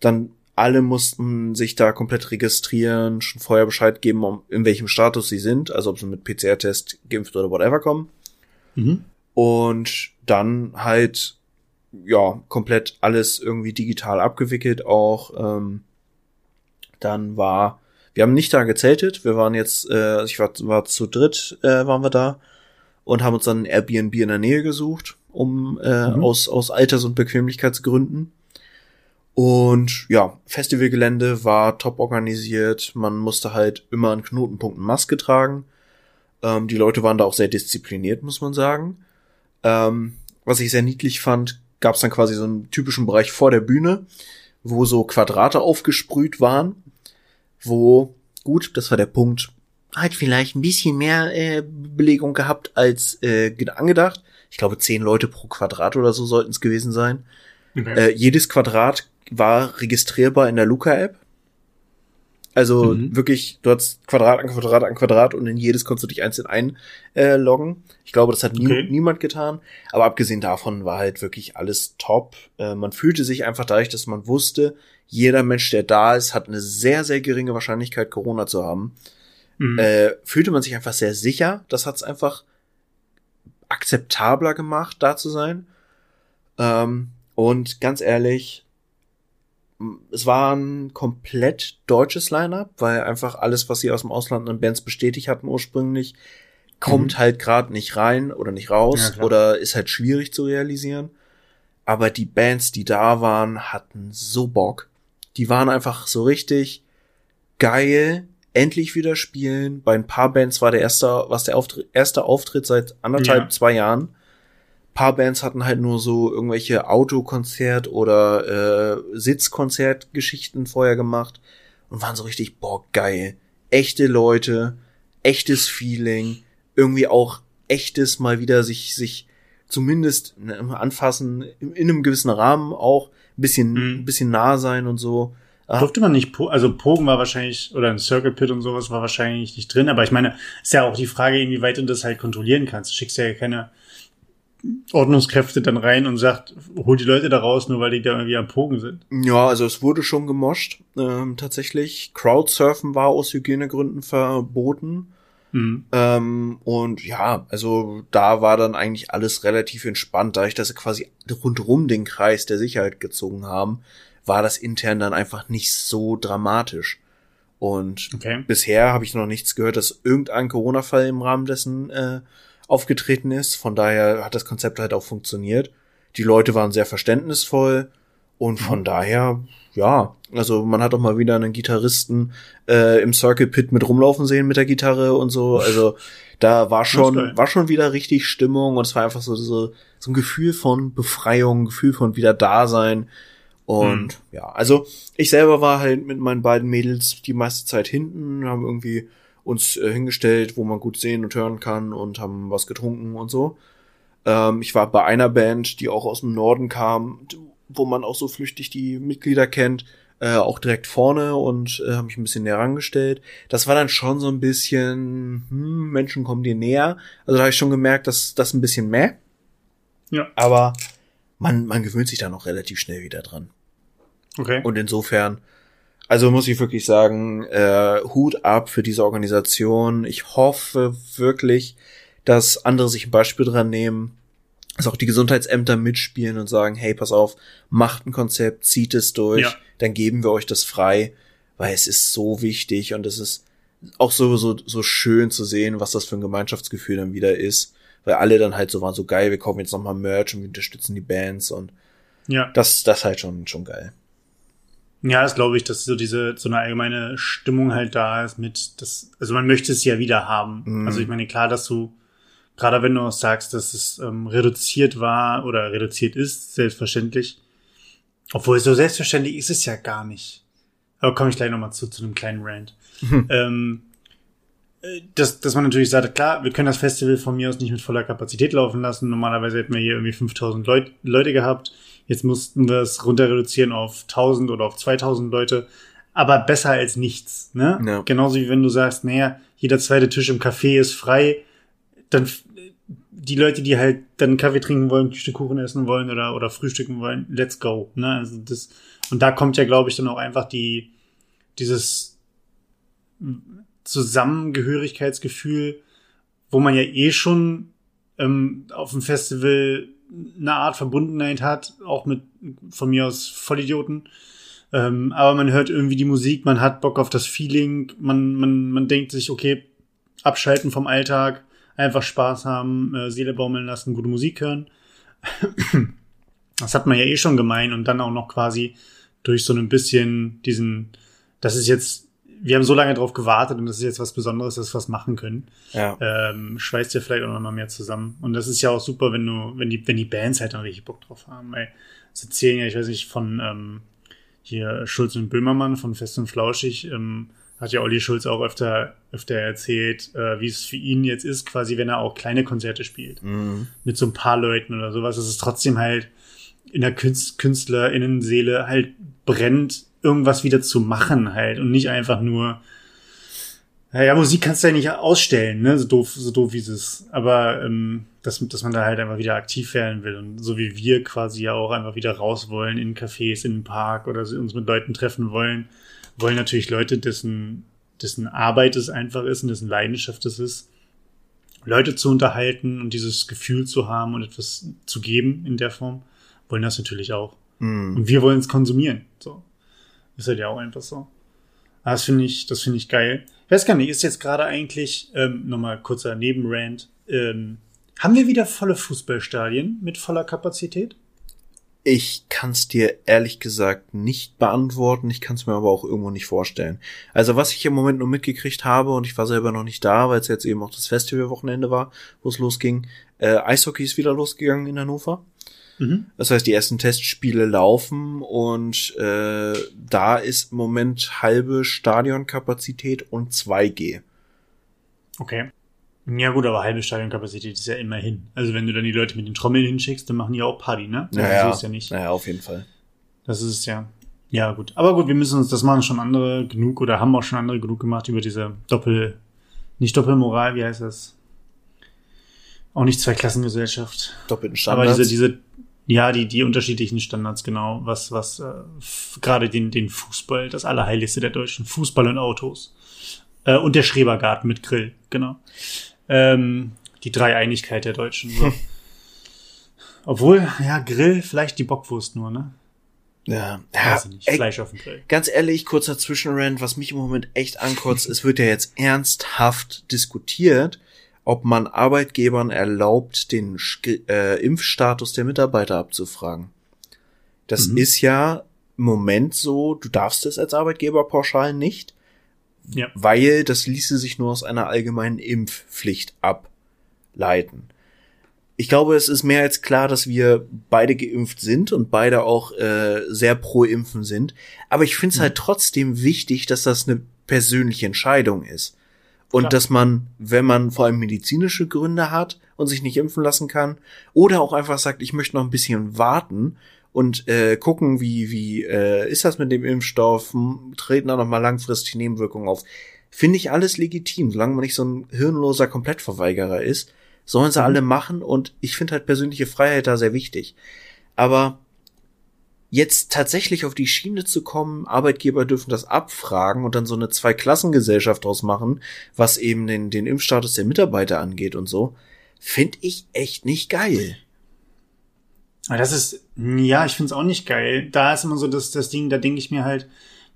Dann alle mussten sich da komplett registrieren, schon vorher Bescheid geben, um, in welchem Status sie sind, also ob sie mit PCR-Test geimpft oder whatever kommen. Mhm. Und dann halt, ja, komplett alles irgendwie digital abgewickelt auch. Ähm, dann war, wir haben nicht da gezeltet, wir waren jetzt, äh, ich war, war zu dritt, äh, waren wir da und haben uns dann ein Airbnb in der Nähe gesucht, um äh, mhm. aus, aus Alters- und Bequemlichkeitsgründen. Und ja, Festivalgelände war top organisiert. Man musste halt immer an Knotenpunkten Maske tragen. Ähm, die Leute waren da auch sehr diszipliniert, muss man sagen. Ähm, was ich sehr niedlich fand, gab es dann quasi so einen typischen Bereich vor der Bühne, wo so Quadrate aufgesprüht waren, wo, gut, das war der Punkt, halt vielleicht ein bisschen mehr äh, Belegung gehabt als äh, angedacht. Ich glaube, zehn Leute pro Quadrat oder so sollten es gewesen sein. Okay. Äh, jedes Quadrat war registrierbar in der Luca-App. Also mhm. wirklich, du hast Quadrat an Quadrat an Quadrat und in jedes konntest du dich einzeln einloggen. Äh, ich glaube, das hat nie, okay. niemand getan. Aber abgesehen davon war halt wirklich alles top. Äh, man fühlte sich einfach dadurch, dass man wusste, jeder Mensch, der da ist, hat eine sehr, sehr geringe Wahrscheinlichkeit, Corona zu haben. Mhm. Äh, fühlte man sich einfach sehr sicher. Das hat es einfach akzeptabler gemacht, da zu sein. Ähm, und ganz ehrlich, es war ein komplett deutsches Line-up, weil einfach alles, was sie aus dem Ausland an Bands bestätigt hatten ursprünglich, kommt mhm. halt gerade nicht rein oder nicht raus ja, oder ist halt schwierig zu realisieren. Aber die Bands, die da waren, hatten so Bock. Die waren einfach so richtig geil, endlich wieder spielen. Bei ein paar Bands war der erste, was der Auftritt, erste Auftritt seit anderthalb, ja. zwei Jahren paar Bands hatten halt nur so irgendwelche Autokonzert oder äh, Sitzkonzertgeschichten vorher gemacht und waren so richtig, boah, geil. Echte Leute, echtes Feeling, irgendwie auch echtes mal wieder sich, sich zumindest ne, anfassen, in, in einem gewissen Rahmen auch ein bisschen, mhm. ein bisschen nah sein und so. Ah. Durfte man nicht, also Pogen war wahrscheinlich, oder ein Circle Pit und sowas war wahrscheinlich nicht drin, aber ich meine, ist ja auch die Frage, inwieweit du das halt kontrollieren kannst. Du schickst ja keine Ordnungskräfte dann rein und sagt, hol die Leute da raus, nur weil die da irgendwie am Pogen sind. Ja, also es wurde schon gemoscht, ähm, tatsächlich. Crowdsurfen war aus Hygienegründen verboten. Mhm. Ähm, und ja, also da war dann eigentlich alles relativ entspannt, dadurch, dass sie quasi rundrum den Kreis der Sicherheit gezogen haben, war das intern dann einfach nicht so dramatisch. Und okay. bisher habe ich noch nichts gehört, dass irgendein Corona-Fall im Rahmen dessen äh, aufgetreten ist. Von daher hat das Konzept halt auch funktioniert. Die Leute waren sehr verständnisvoll und von mhm. daher, ja, also man hat auch mal wieder einen Gitarristen äh, im Circle Pit mit rumlaufen sehen mit der Gitarre und so. Also da war schon, war schon wieder richtig Stimmung und es war einfach so, so, so ein Gefühl von Befreiung, Gefühl von wieder Dasein. Und mhm. ja, also ich selber war halt mit meinen beiden Mädels die meiste Zeit hinten, haben irgendwie uns äh, hingestellt, wo man gut sehen und hören kann und haben was getrunken und so. Ähm, ich war bei einer Band, die auch aus dem Norden kam, wo man auch so flüchtig die Mitglieder kennt. äh, auch direkt vorne und äh, habe mich ein bisschen näher rangestellt. Das war dann schon so ein bisschen, hm, Menschen kommen dir näher. Also da habe ich schon gemerkt, dass das ein bisschen mehr. Ja. Aber man, man gewöhnt sich da noch relativ schnell wieder dran. Okay. Und insofern, also muss ich wirklich sagen, äh, Hut ab für diese Organisation. Ich hoffe wirklich, dass andere sich ein Beispiel dran nehmen, dass auch die Gesundheitsämter mitspielen und sagen, hey, pass auf, macht ein Konzept, zieht es durch, Ja. dann geben wir euch das frei, weil es ist so wichtig und es ist auch so, so, so schön zu sehen, was das für ein Gemeinschaftsgefühl dann wieder ist, weil alle dann halt so waren, so geil, wir kaufen jetzt nochmal Merch und wir unterstützen die Bands und ja. das, das ist halt schon, schon geil. Ja, das glaube ich, dass so diese, so eine allgemeine Stimmung halt da ist mit, das, also man möchte es ja wieder haben. Mhm. Also ich meine, klar, dass du, gerade wenn du auch sagst, dass es ähm, reduziert war oder reduziert ist, selbstverständlich. Obwohl, so selbstverständlich ist es ja gar nicht. Aber komme ich gleich nochmal zu, zu einem kleinen Rant. ähm, äh, dass, dass man natürlich sagt, klar, wir können das Festival von mir aus nicht mit voller Kapazität laufen lassen. Normalerweise hätten wir hier irgendwie 5000 Leut Leute gehabt. Jetzt mussten wir es runter reduzieren auf 1000 oder auf 2000 Leute. Aber besser als nichts, ne? Ja. Genauso wie wenn du sagst, naja, jeder zweite Tisch im Café ist frei, dann die Leute, die halt dann Kaffee trinken wollen, ein Stück Kuchen essen wollen oder, oder frühstücken wollen, let's go, ne? Also das, und da kommt ja, glaube ich, dann auch einfach die, dieses Zusammengehörigkeitsgefühl, wo man ja eh schon ähm, auf dem Festival eine Art Verbundenheit hat, auch mit von mir aus Vollidioten. Ähm, aber man hört irgendwie die Musik, man hat Bock auf das Feeling, man, man, man denkt sich, okay, abschalten vom Alltag, einfach Spaß haben, äh, Seele baumeln lassen, gute Musik hören. Das hat man ja eh schon gemein und dann auch noch quasi durch so ein bisschen diesen, das ist jetzt, wir haben so lange drauf gewartet und das ist jetzt was Besonderes, dass wir was machen können Ja. ähm, schweißt ja vielleicht auch noch mal mehr zusammen. Und das ist ja auch super, wenn du, wenn die, wenn die Bands halt dann richtig Bock drauf haben. Weil sie erzählen ja, ich weiß nicht, von ähm, hier Schulz und Böhmermann von Fest und Flauschig, ähm, hat ja Olli Schulz auch öfter, öfter erzählt, äh, wie es für ihn jetzt ist, quasi, wenn er auch kleine Konzerte spielt. Mhm. Mit so ein paar Leuten oder sowas. Es ist trotzdem halt in der Künst KünstlerInnenseele halt brennt, irgendwas wieder zu machen halt und nicht einfach nur, naja, Musik kannst du ja nicht ausstellen, ne? So doof, so doof wie es ist. Aber ähm, dass, dass man da halt einfach wieder aktiv werden will. Und so wie wir quasi ja auch einfach wieder raus wollen in Cafés, in den Park oder uns mit Leuten treffen wollen, wollen natürlich Leute, dessen, dessen Arbeit es einfach ist und dessen Leidenschaft es ist, Leute zu unterhalten und dieses Gefühl zu haben und etwas zu geben in der Form, wollen das natürlich auch. Mhm. Und wir wollen es konsumieren. So. Ist halt ja auch einfach so. Ah, Das finde ich, das finde ich geil. Ich weiß gar nicht, ist jetzt gerade eigentlich, ähm, nochmal kurzer Nebenrand, ähm, haben wir wieder volle Fußballstadien mit voller Kapazität? Ich kann's dir ehrlich gesagt nicht beantworten. Ich kann's mir aber auch irgendwo nicht vorstellen. Also was ich im Moment nur mitgekriegt habe und ich war selber noch nicht da, weil es jetzt eben auch das Festivalwochenende war, wo es losging. Äh, Eishockey ist wieder losgegangen in Hannover. Mhm. Das heißt, die ersten Testspiele laufen und äh, da ist im Moment halbe Stadionkapazität und 2G. Okay. Ja gut, aber halbe Stadionkapazität ist ja immerhin. Also wenn du dann die Leute mit den Trommeln hinschickst, dann machen die auch Party, ne? Also Naja, so ist ja nicht. naja, auf jeden Fall. Das ist es ja. Ja, gut. Aber gut, wir müssen uns, das machen schon andere genug oder haben auch schon andere genug gemacht über diese Doppel, nicht Doppelmoral, wie heißt das? Auch nicht Zweiklassengesellschaft. Doppelten Aber Standards. diese, diese, ja, die, die unterschiedlichen Standards, genau, was, was, äh, gerade den, den Fußball, das Allerheiligste der Deutschen, Fußball und Autos. Äh, und der Schrebergarten mit Grill, genau. Ähm, die Dreieinigkeit der Deutschen. So. [laughs] Obwohl, ja, Grill, vielleicht die Bockwurst nur, ne? ja, ja Weiß ich nicht. ey, Fleisch auf dem Grill. ganz ehrlich, kurzer Zwischenrand, was mich im Moment echt ankotzt, es wird ja jetzt ernsthaft diskutiert, ob man Arbeitgebern erlaubt, den äh, Impfstatus der Mitarbeiter abzufragen. Das Mhm. ist ja im Moment so, du darfst es als Arbeitgeber pauschal nicht, Ja. weil das ließe sich nur aus einer allgemeinen Impfpflicht ableiten. Ich glaube, es ist mehr als klar, dass wir beide geimpft sind und beide auch äh, sehr pro Impfen sind. Aber ich finde es halt trotzdem wichtig, dass das eine persönliche Entscheidung ist. Und Klar. dass man, wenn man vor allem medizinische Gründe hat und sich nicht impfen lassen kann, oder auch einfach sagt, ich möchte noch ein bisschen warten und äh, gucken, wie, wie äh, ist das mit dem Impfstoff, treten da nochmal langfristig Nebenwirkungen auf. Finde ich alles legitim, solange man nicht so ein hirnloser Komplettverweigerer ist. Sollen sie mhm. alle machen und ich finde halt persönliche Freiheit da sehr wichtig. Aber jetzt tatsächlich auf die Schiene zu kommen, Arbeitgeber dürfen das abfragen und dann so eine Zweiklassengesellschaft draus machen, was eben den, den Impfstatus der Mitarbeiter angeht und so, finde ich echt nicht geil. Das ist, ja, ich finde es auch nicht geil. Da ist immer so das, das Ding, da denke ich mir halt,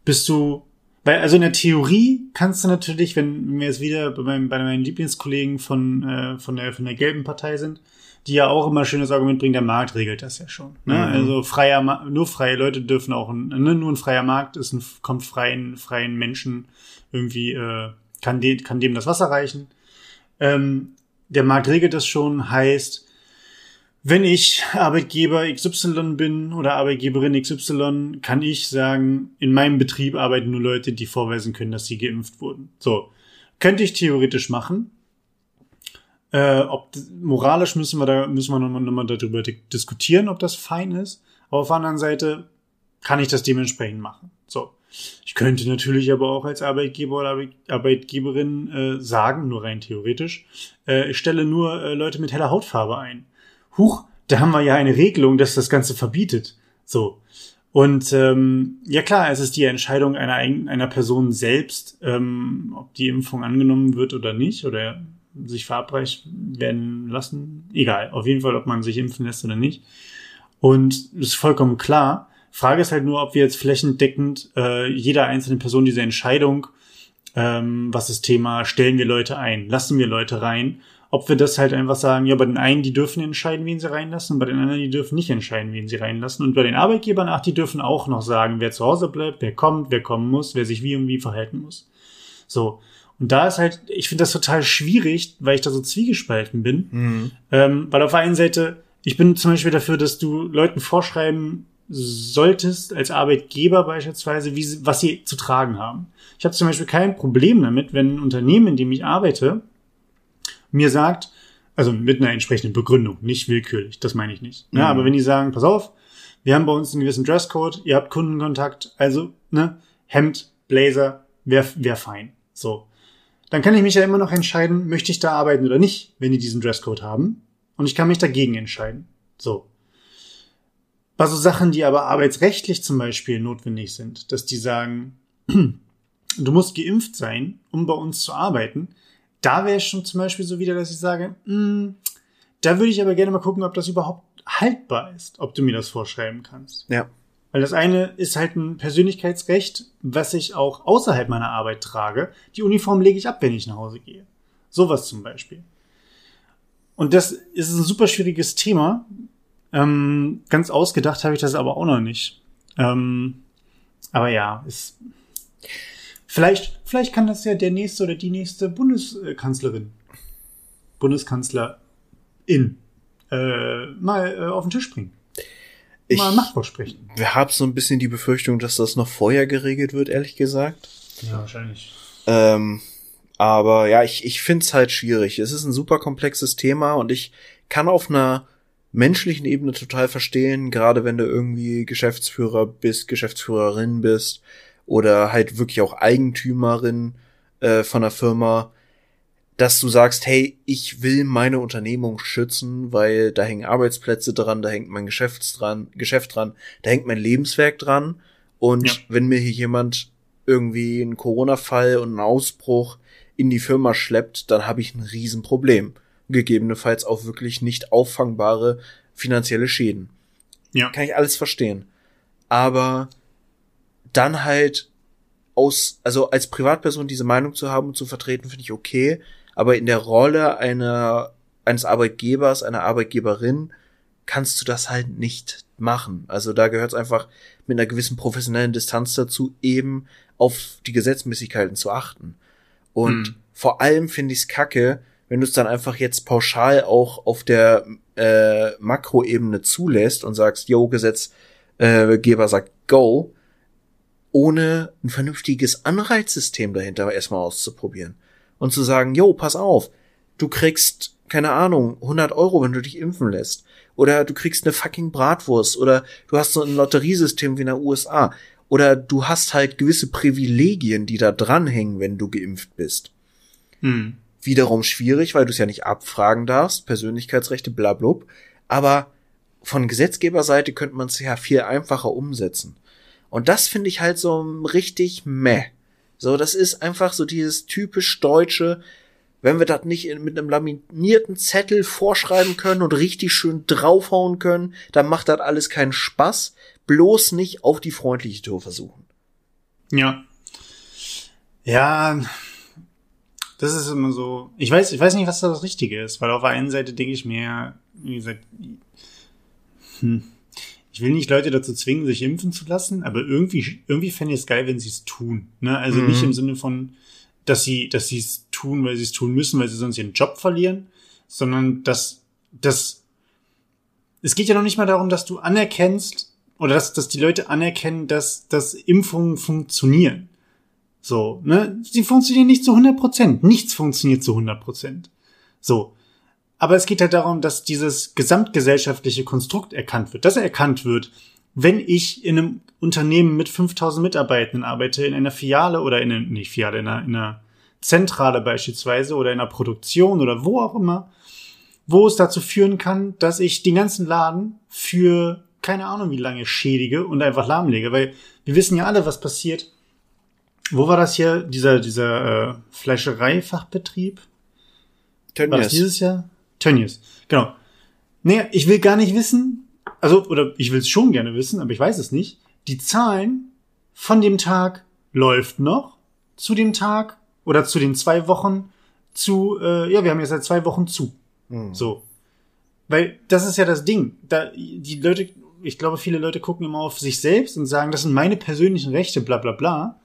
bist du, weil, also in der Theorie kannst du natürlich, wenn wir jetzt wieder bei, meinem, bei meinen Lieblingskollegen von, äh, von, der, von der gelben Partei sind, die ja auch immer schönes Argument bringen, der Markt regelt das ja schon. Ne? Mhm. Also freier, nur freie Leute dürfen auch, ne? nur ein freier Markt ist ein, kommt freien, freien Menschen irgendwie, äh, kann, de, kann dem das Wasser reichen. Ähm, der Markt regelt das schon, heißt, wenn ich Arbeitgeber XY bin oder Arbeitgeberin XY, kann ich sagen, in meinem Betrieb arbeiten nur Leute, die vorweisen können, dass sie geimpft wurden. So. Könnte ich theoretisch machen. Äh, ob moralisch müssen wir da müssen wir nochmal noch mal darüber diskutieren, ob das fein ist. Aber auf der anderen Seite kann ich das dementsprechend machen. So. Ich könnte natürlich aber auch als Arbeitgeber oder Arbeitgeberin äh, sagen, nur rein theoretisch, äh, ich stelle nur äh, Leute mit heller Hautfarbe ein. Huch, da haben wir ja eine Regelung, dass das Ganze verbietet. So. Und ähm, ja klar, es ist die Entscheidung einer, einer Person selbst, ähm, ob die Impfung angenommen wird oder nicht, oder sich verabreicht werden lassen. Egal, auf jeden Fall, ob man sich impfen lässt oder nicht. Und es ist vollkommen klar. Frage ist halt nur, ob wir jetzt flächendeckend äh, jeder einzelnen Person diese Entscheidung, ähm, was das Thema, stellen wir Leute ein, lassen wir Leute rein, ob wir das halt einfach sagen, ja, bei den einen, die dürfen entscheiden, wen sie reinlassen, und bei den anderen, die dürfen nicht entscheiden, wen sie reinlassen. Und bei den Arbeitgebern, ach, die dürfen auch noch sagen, wer zu Hause bleibt, wer kommt, wer kommen muss, wer sich wie und wie verhalten muss. So. Und da ist halt, ich finde das total schwierig, weil ich da so zwiegespalten bin. Mhm. Ähm, weil auf der einen Seite, ich bin zum Beispiel dafür, dass du Leuten vorschreiben solltest, als Arbeitgeber beispielsweise, wie sie, was sie zu tragen haben. Ich habe zum Beispiel kein Problem damit, wenn ein Unternehmen, in dem ich arbeite, mir sagt, also mit einer entsprechenden Begründung, nicht willkürlich, das meine ich nicht. Ne? Mhm. aber wenn die sagen, pass auf, wir haben bei uns einen gewissen Dresscode, ihr habt Kundenkontakt, also ne, Hemd, Blazer, wäre wär fein. So dann kann ich mich ja immer noch entscheiden, möchte ich da arbeiten oder nicht, wenn die diesen Dresscode haben. Und ich kann mich dagegen entscheiden. So. Bei so Sachen, die aber arbeitsrechtlich zum Beispiel notwendig sind, dass die sagen, [clears throat] du musst geimpft sein, um bei uns zu arbeiten, da wäre es schon zum Beispiel so wieder, dass ich sage, mh, hm, da würde ich aber gerne mal gucken, ob das überhaupt haltbar ist, ob du mir das vorschreiben kannst. Ja. Weil das eine ist halt ein Persönlichkeitsrecht, was ich auch außerhalb meiner Arbeit trage. Die Uniform lege ich ab, wenn ich nach Hause gehe. Sowas zum Beispiel. Und das ist ein super schwieriges Thema. Ähm, ganz ausgedacht habe ich das aber auch noch nicht. Ähm, aber ja, ist vielleicht, vielleicht kann das ja der nächste oder die nächste Bundeskanzlerin, Bundeskanzlerin äh, mal äh, auf den Tisch bringen ich mal Machtversprechen. Wir haben so ein bisschen die Befürchtung, dass das noch vorher geregelt wird, ehrlich gesagt. Ja, wahrscheinlich. Ähm, aber ja, ich, ich finde es halt schwierig. Es ist ein super komplexes Thema und ich kann auf einer menschlichen Ebene total verstehen, gerade wenn du irgendwie Geschäftsführer bist, Geschäftsführerin bist oder halt wirklich auch Eigentümerin äh, von einer Firma, dass du sagst, hey, ich will meine Unternehmung schützen, weil da hängen Arbeitsplätze dran, da hängt mein Geschäft dran, Geschäft dran, da hängt mein Lebenswerk dran. Und ja. wenn mir hier jemand irgendwie einen Corona-Fall und einen Ausbruch in die Firma schleppt, dann habe ich ein Riesenproblem. Gegebenenfalls auch wirklich nicht auffangbare finanzielle Schäden. Ja. Kann ich alles verstehen. Aber dann halt aus, also als Privatperson diese Meinung zu haben und zu vertreten, finde ich okay aber in der Rolle einer, eines Arbeitgebers, einer Arbeitgeberin, kannst du das halt nicht machen. Also da gehört es einfach mit einer gewissen professionellen Distanz dazu, eben auf die Gesetzmäßigkeiten zu achten. Und hm. vor allem finde ich es kacke, wenn du es dann einfach jetzt pauschal auch auf der äh, Makroebene zulässt und sagst, yo, Gesetzgeber äh, sagt go, ohne ein vernünftiges Anreizsystem dahinter erstmal auszuprobieren und zu sagen, jo, pass auf, du kriegst keine Ahnung, 100 Euro, wenn du dich impfen lässt. Oder du kriegst eine fucking Bratwurst. Oder du hast so ein Lotteriesystem wie in der USA. Oder du hast halt gewisse Privilegien, die da dranhängen, wenn du geimpft bist. Hm. Wiederum schwierig, weil du es ja nicht abfragen darfst, Persönlichkeitsrechte, bla, bla. Aber von Gesetzgeberseite könnte man es ja viel einfacher umsetzen. Und das finde ich halt so richtig meh. So, das ist einfach so dieses typisch deutsche, wenn wir das nicht mit einem laminierten Zettel vorschreiben können und richtig schön draufhauen können, dann macht das alles keinen Spaß. Bloß nicht auf die freundliche Tour versuchen. Ja. Ja, das ist immer so. Ich weiß, ich weiß nicht, was da das Richtige ist, weil auf der einen Seite denke ich mir, wie gesagt, hm, ich will nicht Leute dazu zwingen, sich impfen zu lassen, aber irgendwie, irgendwie fände ich es geil, wenn sie es tun. Ne? Also mhm. nicht im Sinne von, dass sie, dass sie es tun, weil sie es tun müssen, weil sie sonst ihren Job verlieren, sondern dass, dass, es geht ja noch nicht mal darum, dass du anerkennst, oder dass, dass die Leute anerkennen, dass, dass Impfungen funktionieren. So, ne? Sie funktionieren nicht zu 100 Prozent. Nichts funktioniert zu 100 Prozent. So. Aber es geht halt darum, dass dieses gesamtgesellschaftliche Konstrukt erkannt wird, dass er erkannt wird, wenn ich in einem Unternehmen mit 5000 Mitarbeitenden arbeite, in einer Filiale oder in einer, nicht Filiale, in einer, in einer Zentrale beispielsweise oder in einer Produktion oder wo auch immer, wo es dazu führen kann, dass ich den ganzen Laden für keine Ahnung wie lange schädige und einfach lahmlege, weil wir wissen ja alle, was passiert. Wo war das hier, dieser, dieser äh, Fleischereifachbetrieb? Tönnies. War das dieses Jahr? Tönnies, genau. Nee, ich will gar nicht wissen, also, oder ich will es schon gerne wissen, aber ich weiß es nicht. Die Zahlen von dem Tag läuft noch, zu dem Tag oder zu den zwei Wochen zu, äh, ja, wir haben ja seit zwei Wochen zu. Mhm. So. Weil das ist ja das Ding. Da, die Leute, ich glaube, viele Leute gucken immer auf sich selbst und sagen, das sind meine persönlichen Rechte, bla bla bla.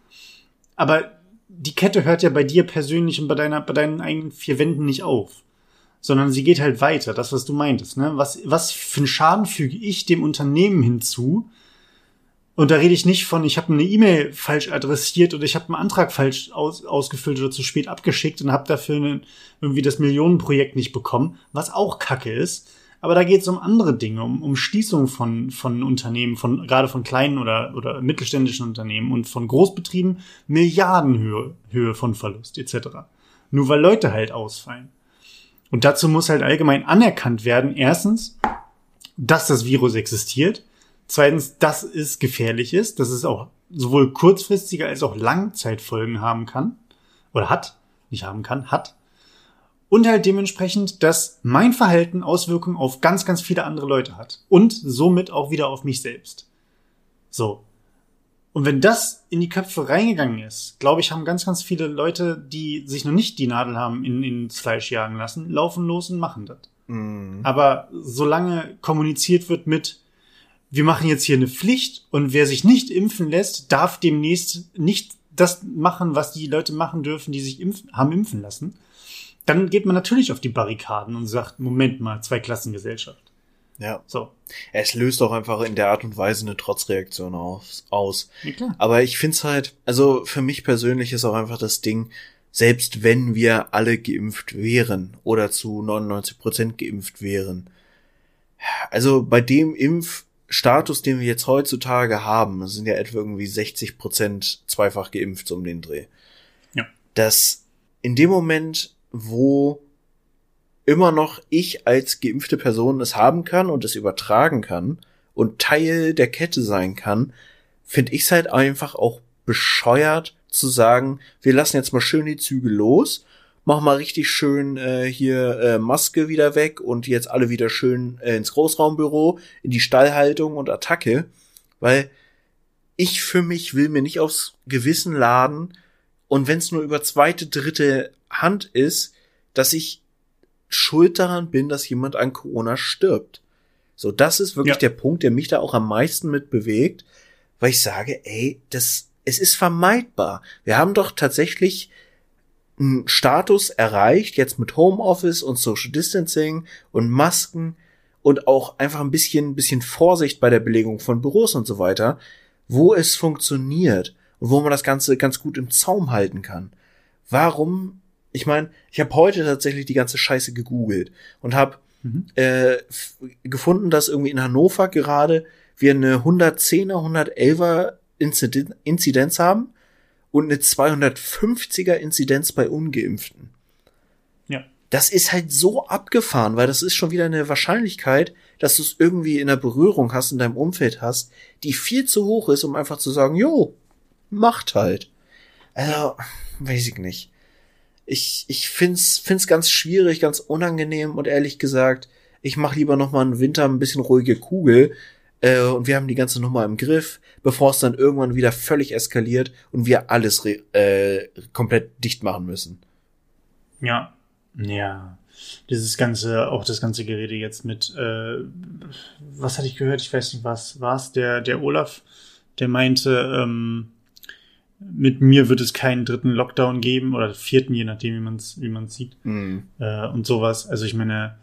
Aber die Kette hört ja bei dir persönlich und bei deiner, bei deinen eigenen vier Wänden nicht auf sondern sie geht halt weiter, das, was du meintest. Ne? Was, was für einen Schaden füge ich dem Unternehmen hinzu? Und da rede ich nicht von, ich habe eine E-Mail falsch adressiert oder ich habe einen Antrag falsch aus, ausgefüllt oder zu spät abgeschickt und habe dafür eine, irgendwie das Millionenprojekt nicht bekommen, was auch Kacke ist. Aber da geht es um andere Dinge, um, um Schließung von, von Unternehmen, von gerade von kleinen oder, oder mittelständischen Unternehmen und von Großbetrieben Milliardenhöhe Höhe von Verlust etc. Nur weil Leute halt ausfallen. Und dazu muss halt allgemein anerkannt werden, erstens, dass das Virus existiert. Zweitens, dass es gefährlich ist, dass es auch sowohl kurzfristige als auch Langzeitfolgen haben kann. Oder hat. Nicht haben kann, hat. Und halt dementsprechend, dass mein Verhalten Auswirkungen auf ganz, ganz viele andere Leute hat. Und somit auch wieder auf mich selbst. So. Und wenn das in die Köpfe reingegangen ist, glaube ich, haben ganz, ganz viele Leute, die sich noch nicht die Nadel haben in, ins Fleisch jagen lassen, laufen los und machen das. Mhm. Aber solange kommuniziert wird mit, wir machen jetzt hier eine Pflicht und wer sich nicht impfen lässt, darf demnächst nicht das machen, was die Leute machen dürfen, die sich impfen, haben impfen lassen, dann geht man natürlich auf die Barrikaden und sagt, Moment mal, Zweiklassengesellschaft. Ja. So. Es löst auch einfach in der Art und Weise eine Trotzreaktion aus. aus. Ja, Aber ich find's halt, also für mich persönlich ist auch einfach das Ding, selbst wenn wir alle geimpft wären oder zu 99 Prozent geimpft wären, also bei dem Impfstatus, den wir jetzt heutzutage haben, sind ja etwa irgendwie 60 Prozent zweifach geimpft um den Dreh. Ja. Dass in dem Moment, wo immer noch ich als geimpfte Person es haben kann und es übertragen kann und Teil der Kette sein kann, finde ich es halt einfach auch bescheuert zu sagen, wir lassen jetzt mal schön die Züge los, machen mal richtig schön äh, hier äh, Maske wieder weg und jetzt alle wieder schön äh, ins Großraumbüro, in die Stallhaltung und Attacke, weil ich für mich will mir nicht aufs Gewissen laden und wenn es nur über zweite, dritte Hand ist, dass ich schuld daran bin, dass jemand an Corona stirbt. So, das ist wirklich ja. der Punkt, der mich da auch am meisten mit bewegt, weil ich sage, ey, das, es ist vermeidbar. Wir haben doch tatsächlich einen Status erreicht, jetzt mit Homeoffice und Social Distancing und Masken und auch einfach ein bisschen, bisschen Vorsicht bei der Belegung von Büros und so weiter, wo es funktioniert und wo man das Ganze ganz gut im Zaum halten kann. Warum ich meine, ich habe heute tatsächlich die ganze Scheiße gegoogelt und habe mhm. äh, gefunden, dass irgendwie in Hannover gerade wir eine 110er, 111er Inziden Inzidenz haben und eine 250er Inzidenz bei Ungeimpften. Ja. Das ist halt so abgefahren, weil das ist schon wieder eine Wahrscheinlichkeit, dass du es irgendwie in der Berührung hast, in deinem Umfeld hast, die viel zu hoch ist, um einfach zu sagen, jo, macht halt. Also, weiß ich nicht. Ich, ich find's, find's ganz schwierig, ganz unangenehm und ehrlich gesagt, ich mach lieber noch mal einen Winter ein bisschen ruhige Kugel, äh, und wir haben die ganze Nummer im Griff, bevor es dann irgendwann wieder völlig eskaliert und wir alles äh, komplett dicht machen müssen. Ja, ja. Dieses ganze, auch das ganze Gerede jetzt mit, äh, was hatte ich gehört? Ich weiß nicht, was war's? Der, der Olaf, der meinte, ähm, mit mir wird es keinen dritten Lockdown geben oder vierten, je nachdem, wie man es wie man's sieht. Mhm. Äh, und sowas. Also ich meine,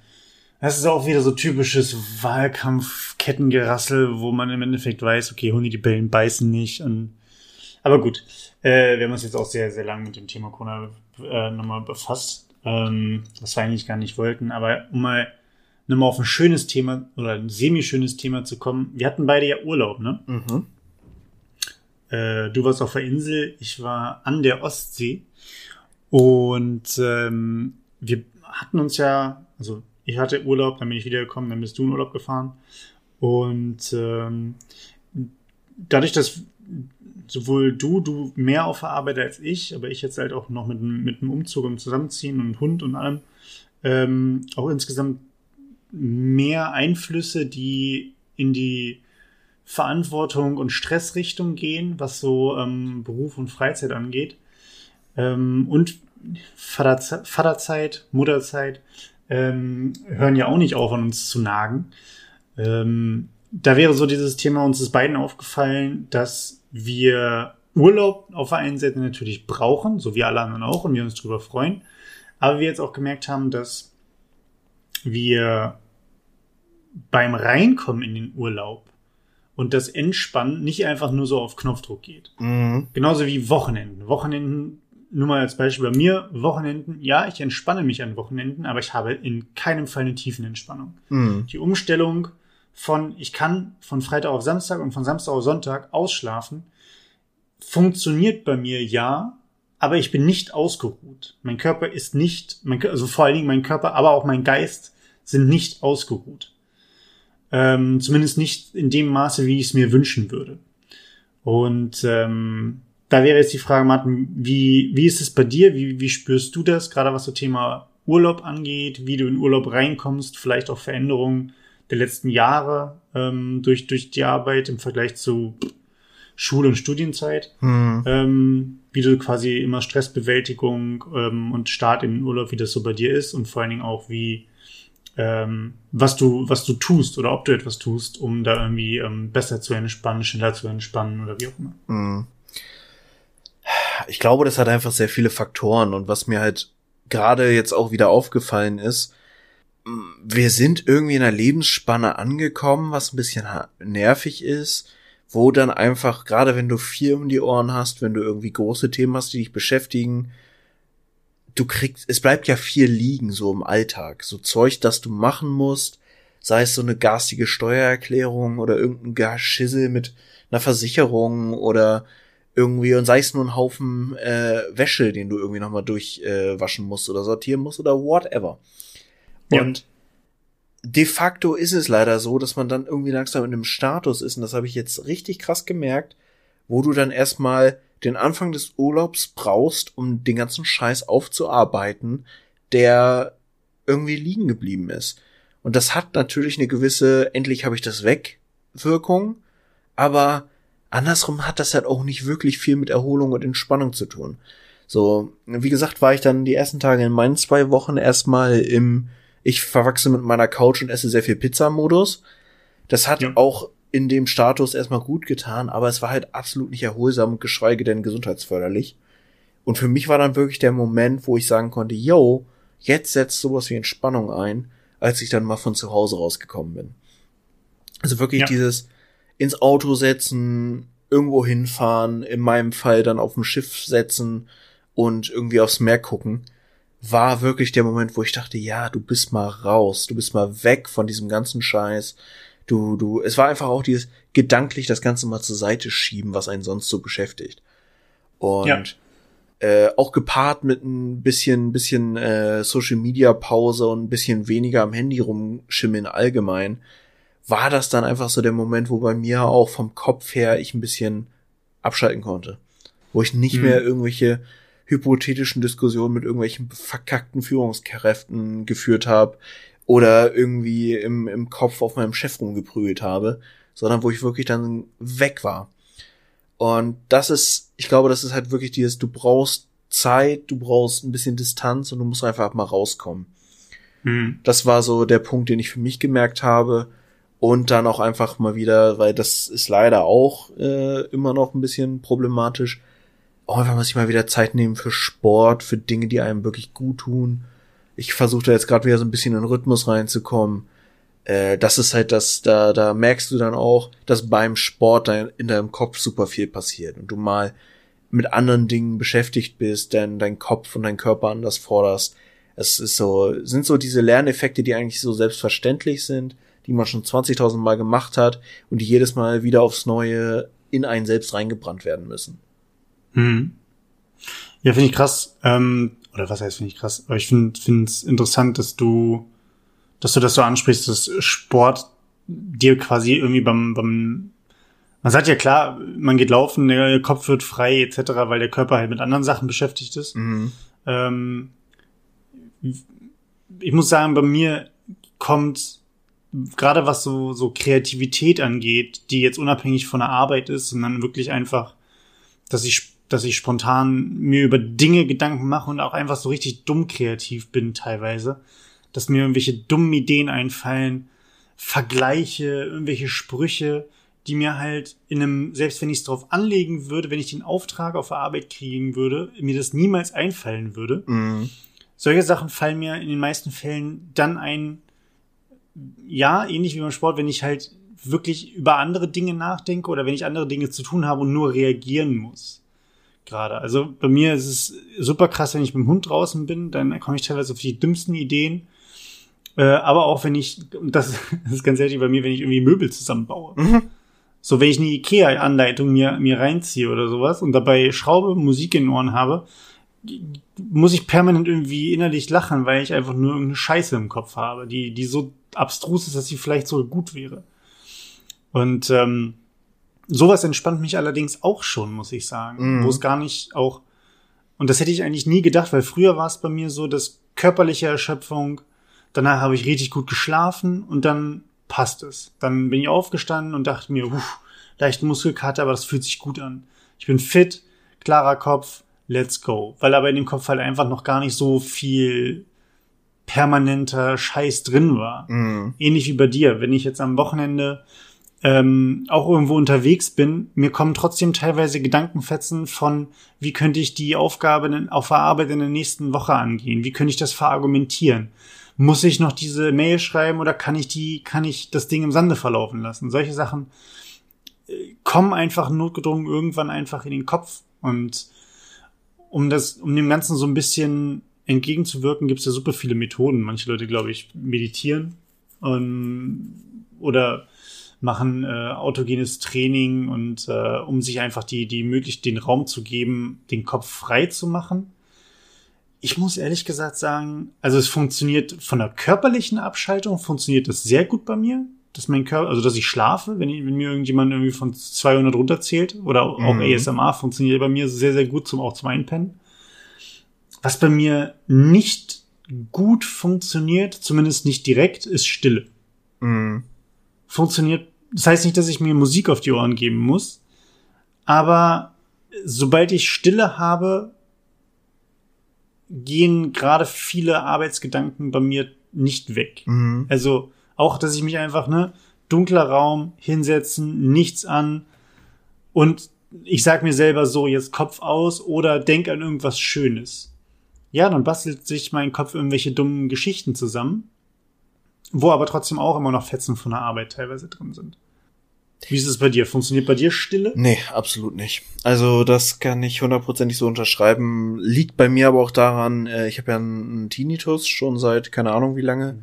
das ist auch wieder so typisches Wahlkampf-Kettengerassel, wo man im Endeffekt weiß, okay, Hunde, die Bällen beißen nicht. Und, aber gut, äh, wir haben uns jetzt auch sehr, sehr lange mit dem Thema Corona äh, nochmal befasst, ähm, was wir eigentlich gar nicht wollten. Aber um mal nochmal auf ein schönes Thema oder ein semi-schönes Thema zu kommen, wir hatten beide ja Urlaub, ne? Mhm. Äh, du warst auf der Insel, ich war an der Ostsee. Und ähm, wir hatten uns ja, also ich hatte Urlaub, dann bin ich wiedergekommen, dann bist du in Urlaub gefahren. Und ähm, dadurch, dass sowohl du, du mehr auf der Arbeit als ich, aber ich jetzt halt auch noch mit, mit dem Umzug und Zusammenziehen und Hund und allem, ähm, auch insgesamt mehr Einflüsse, die in die Verantwortung und Stressrichtung gehen, was so ähm, Beruf und Freizeit angeht. Ähm, und Vaterze Vaterzeit, Mutterzeit, ähm, hören ja auch nicht auf, an uns zu nagen. Ähm, da wäre so dieses Thema uns ist beiden aufgefallen, dass wir Urlaub auf der einen Seite natürlich brauchen, so wie alle anderen auch, und wir uns darüber freuen. Aber wir jetzt auch gemerkt haben, dass wir beim Reinkommen in den Urlaub und das Entspannen nicht einfach nur so auf Knopfdruck geht. Mhm. Genauso wie Wochenenden. Wochenenden nur mal als Beispiel bei mir, Wochenenden, ja, ich entspanne mich an Wochenenden, aber ich habe in keinem Fall eine tiefen Entspannung. Mhm. Die Umstellung von, ich kann von Freitag auf Samstag und von Samstag auf Sonntag ausschlafen, funktioniert bei mir ja, aber ich bin nicht ausgeruht. Mein Körper ist nicht, mein, also vor allen Dingen mein Körper, aber auch mein Geist sind nicht ausgeruht. Ähm, zumindest nicht in dem Maße, wie ich es mir wünschen würde. Und ähm, da wäre jetzt die Frage, Martin, wie, wie ist es bei dir? Wie, wie spürst du das, gerade was so Thema Urlaub angeht, wie du in Urlaub reinkommst, vielleicht auch Veränderungen der letzten Jahre ähm, durch, durch die Arbeit im Vergleich zu Schule- und Studienzeit, mhm. ähm, wie du quasi immer Stressbewältigung ähm, und Start in den Urlaub, wie das so bei dir ist und vor allen Dingen auch wie ähm, was du was du tust oder ob du etwas tust, um da irgendwie ähm, besser zu entspannen, schneller zu entspannen oder wie auch immer. Mhm ich glaube, das hat einfach sehr viele Faktoren und was mir halt gerade jetzt auch wieder aufgefallen ist, wir sind irgendwie in einer Lebensspanne angekommen, was ein bisschen nervig ist, wo dann einfach, gerade wenn du viel um die Ohren hast, wenn du irgendwie große Themen hast, die dich beschäftigen, du kriegst, es bleibt ja viel liegen, so im Alltag. So Zeug, das du machen musst, sei es so eine garstige Steuererklärung oder irgendein Geschissel mit einer Versicherung oder irgendwie und sei es nur ein Haufen äh, Wäsche, den du irgendwie nochmal durchwaschen äh, musst oder sortieren musst oder whatever. Ja. Und de facto ist es leider so, dass man dann irgendwie langsam in einem Status ist, und das habe ich jetzt richtig krass gemerkt, wo du dann erstmal den Anfang des Urlaubs brauchst, um den ganzen Scheiß aufzuarbeiten, der irgendwie liegen geblieben ist. Und das hat natürlich eine gewisse, endlich habe ich das weg, Wirkung, aber andersrum hat das halt auch nicht wirklich viel mit Erholung und Entspannung zu tun. So, wie gesagt, war ich dann die ersten Tage in meinen zwei Wochen erstmal im ich verwachse mit meiner Couch und esse sehr viel Pizza-Modus. Das hat ja. auch in dem Status erstmal gut getan, aber es war halt absolut nicht erholsam und geschweige denn gesundheitsförderlich. Und für mich war dann wirklich der Moment, wo ich sagen konnte, yo, jetzt setzt sowas wie Entspannung ein, als ich dann mal von zu Hause rausgekommen bin. Also wirklich ja. dieses, ins Auto setzen, irgendwo hinfahren, in meinem Fall dann auf dem Schiff setzen und irgendwie aufs Meer gucken. war wirklich der Moment, wo ich dachte, ja, du bist mal raus, du bist mal weg von diesem ganzen Scheiß. Du, du, es war einfach auch dieses gedanklich das Ganze mal zur Seite schieben, was einen sonst so beschäftigt. Und ja. äh, auch gepaart mit ein bisschen, bisschen äh, Social Media Pause und ein bisschen weniger am Handy rumschimmeln allgemein, war das dann einfach so der Moment, wo bei mir auch vom Kopf her ich ein bisschen abschalten konnte. Wo ich nicht hm. mehr irgendwelche hypothetischen Diskussionen mit irgendwelchen verkackten Führungskräften geführt habe oder irgendwie im, im Kopf auf meinem Chef rumgeprügelt habe, sondern wo ich wirklich dann weg war. Und das ist, ich glaube, das ist halt wirklich dieses, du brauchst Zeit, du brauchst ein bisschen Distanz und du musst einfach mal rauskommen. Hm. Das war so der Punkt, den ich für mich gemerkt habe. Und dann auch einfach mal wieder, weil das ist leider auch äh, immer noch ein bisschen problematisch, auch einfach mal sich mal wieder Zeit nehmen für Sport, für Dinge, die einem wirklich gut tun. Ich versuche da jetzt gerade wieder so ein bisschen in den Rhythmus reinzukommen. Äh, das ist halt das, da, da merkst du dann auch, dass beim Sport dein, in deinem Kopf super viel passiert und du mal mit anderen Dingen beschäftigt bist, denn dein Kopf und dein Körper anders forderst. Es ist so, sind so diese Lerneffekte, die eigentlich so selbstverständlich sind, die man schon 20.000 Mal gemacht hat und die jedes Mal wieder aufs Neue in einen selbst reingebrannt werden müssen. Hm. Ja, finde ich krass. Ähm, oder was heißt finde ich krass? Aber ich finde es interessant, dass du, dass du das so ansprichst, dass Sport dir quasi irgendwie beim, beim man sagt ja klar, man geht laufen, der Kopf wird frei etc., weil der Körper halt mit anderen Sachen beschäftigt ist. Mhm. Ähm, ich muss sagen, bei mir kommt gerade was so so Kreativität angeht, die jetzt unabhängig von der Arbeit ist, sondern wirklich einfach, dass ich dass ich spontan mir über Dinge Gedanken mache und auch einfach so richtig dumm kreativ bin teilweise. Dass mir irgendwelche dummen Ideen einfallen, Vergleiche, irgendwelche Sprüche, die mir halt in einem, selbst wenn ich es drauf anlegen würde, wenn ich den Auftrag auf der Arbeit kriegen würde, mir das niemals einfallen würde. Mhm. Solche Sachen fallen mir in den meisten Fällen dann ein, ja, ähnlich wie beim Sport, wenn ich halt wirklich über andere Dinge nachdenke oder wenn ich andere Dinge zu tun habe und nur reagieren muss gerade. Also bei mir ist es super krass, wenn ich mit dem Hund draußen bin, dann komme ich teilweise auf die dümmsten Ideen. Äh, aber auch wenn ich, das, [laughs] das ist ganz ehrlich bei mir, wenn ich irgendwie Möbel zusammenbaue. Mhm. So, wenn ich eine Ikea-Anleitung mir, mir reinziehe oder sowas und dabei Schraube, Musik in den Ohren habe, muss ich permanent irgendwie innerlich lachen, weil ich einfach nur irgendeine Scheiße im Kopf habe, die, die so abstrus ist, dass sie vielleicht so gut wäre. Und ähm, Sowas entspannt mich allerdings auch schon, muss ich sagen. Mhm. Wo es gar nicht auch, und das hätte ich eigentlich nie gedacht, weil früher war es bei mir so, dass körperliche Erschöpfung, danach habe ich richtig gut geschlafen und dann passt es. Dann bin ich aufgestanden und dachte mir, uff, leicht Muskelkater, aber das fühlt sich gut an. Ich bin fit, klarer Kopf, let's go. Weil aber in dem Kopf halt einfach noch gar nicht so viel permanenter Scheiß drin war. Mhm. Ähnlich wie bei dir. Wenn ich jetzt am Wochenende ähm, auch irgendwo unterwegs bin, mir kommen trotzdem teilweise Gedankenfetzen von, wie könnte ich die Aufgabe auf der Arbeit in der nächsten Woche angehen? Wie könnte ich das verargumentieren? Muss ich noch diese Mail schreiben oder kann ich die, kann ich das Ding im Sande verlaufen lassen? Solche Sachen äh, kommen einfach notgedrungen irgendwann einfach in den Kopf. Und um das, um dem Ganzen so ein bisschen entgegenzuwirken, gibt es ja super viele Methoden. Manche Leute, glaube ich, meditieren und, oder machen äh, autogenes Training und äh, um sich einfach die, die möglich den Raum zu geben, den Kopf frei zu machen. Ich muss ehrlich gesagt sagen, also es funktioniert von der körperlichen Abschaltung funktioniert das sehr gut bei mir, dass mein Körper, also dass ich schlafe, wenn, ich, wenn mir irgendjemand irgendwie von 200 runterzählt oder auch mhm. ASMR funktioniert bei mir sehr, sehr gut zum, auch zum Einpennen. Was bei mir nicht gut funktioniert, zumindest nicht direkt, ist Stille. Mhm. Funktioniert das heißt nicht, dass ich mir Musik auf die Ohren geben muss, aber sobald ich Stille habe, gehen gerade viele Arbeitsgedanken bei mir nicht weg. Mhm. Also auch, dass ich mich einfach, ne, dunkler Raum, hinsetzen, nichts an und ich sag mir selber so, jetzt Kopf aus oder denk an irgendwas Schönes. Ja, dann bastelt sich mein Kopf irgendwelche dummen Geschichten zusammen wo aber trotzdem auch immer noch Fetzen von der Arbeit teilweise drin sind. Wie ist es bei dir? Funktioniert bei dir Stille? Nee, absolut nicht. Also das kann ich hundertprozentig so unterschreiben. Liegt bei mir aber auch daran, äh, ich habe ja einen Tinnitus schon seit keine Ahnung wie lange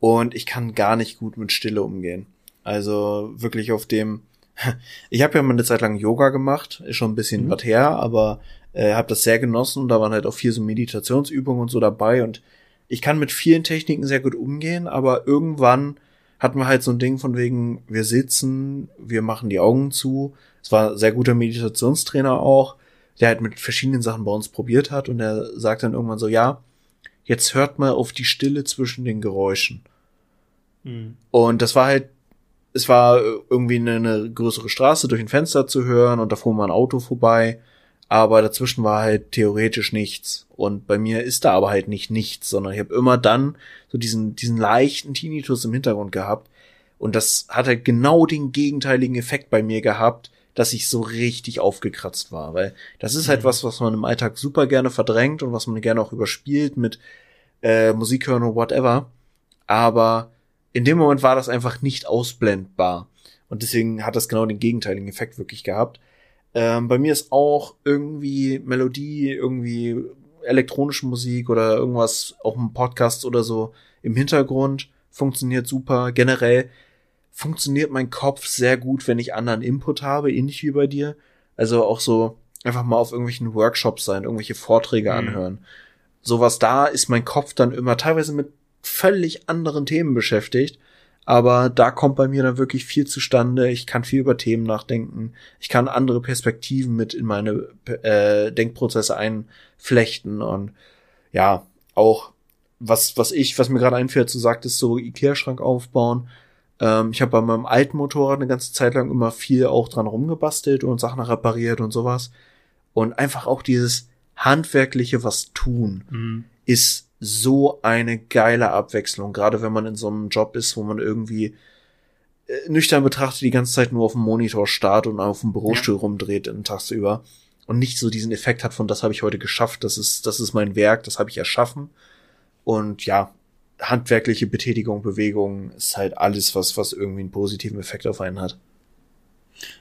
und ich kann gar nicht gut mit Stille umgehen. Also wirklich auf dem. [laughs] Ich habe ja mal eine Zeit lang Yoga gemacht, ist schon ein bisschen mhm. was her, aber äh, habe das sehr genossen und da waren halt auch viel so Meditationsübungen und so dabei und ich kann mit vielen Techniken sehr gut umgehen, aber irgendwann hatten wir halt so ein Ding von wegen, wir sitzen, wir machen die Augen zu. Es war ein sehr guter Meditationstrainer auch, der halt mit verschiedenen Sachen bei uns probiert hat und der sagt dann irgendwann so, ja, jetzt hört mal auf die Stille zwischen den Geräuschen. Mhm. Und das war halt, es war irgendwie eine, eine, größere Straße durch ein Fenster zu hören und da fuhr mal ein Auto vorbei aber dazwischen war halt theoretisch nichts. Und bei mir ist da aber halt nicht nichts, sondern ich habe immer dann so diesen, diesen leichten Tinnitus im Hintergrund gehabt. Und das hat halt genau den gegenteiligen Effekt bei mir gehabt, dass ich so richtig aufgekratzt war. Weil das ist halt mhm. was, was man im Alltag super gerne verdrängt und was man gerne auch überspielt mit äh, Musik hören und whatever. Aber in dem Moment war das einfach nicht ausblendbar. Und deswegen hat das genau den gegenteiligen Effekt wirklich gehabt. Ähm, bei mir ist auch irgendwie Melodie, irgendwie elektronische Musik oder irgendwas, auch ein Podcast oder so im Hintergrund funktioniert super. Generell funktioniert mein Kopf sehr gut, wenn ich anderen Input habe, ähnlich wie bei dir. Also auch so einfach mal auf irgendwelchen Workshops sein, irgendwelche Vorträge mhm. anhören. Sowas da ist mein Kopf dann immer teilweise mit völlig anderen Themen beschäftigt aber da kommt bei mir dann wirklich viel zustande. Ich kann viel über Themen nachdenken. Ich kann andere Perspektiven mit in meine äh, Denkprozesse einflechten und ja, auch was, was ich, was mir gerade einfällt, so sagt, ist so Ikea-Schrank aufbauen. Ähm, ich habe bei meinem alten Motorrad eine ganze Zeit lang immer viel auch dran rumgebastelt und Sachen repariert und sowas. Und einfach auch dieses handwerkliche was tun mhm. ist so eine geile Abwechslung, gerade wenn man in so einem Job ist, wo man irgendwie äh, nüchtern betrachtet die ganze Zeit nur auf dem Monitor starrt und auf dem Bürostuhl ja. rumdreht in tagsüber und nicht so diesen Effekt hat von das habe ich heute geschafft, das ist das ist mein Werk, das habe ich erschaffen und ja, handwerkliche Betätigung, Bewegung ist halt alles was was irgendwie einen positiven Effekt auf einen hat.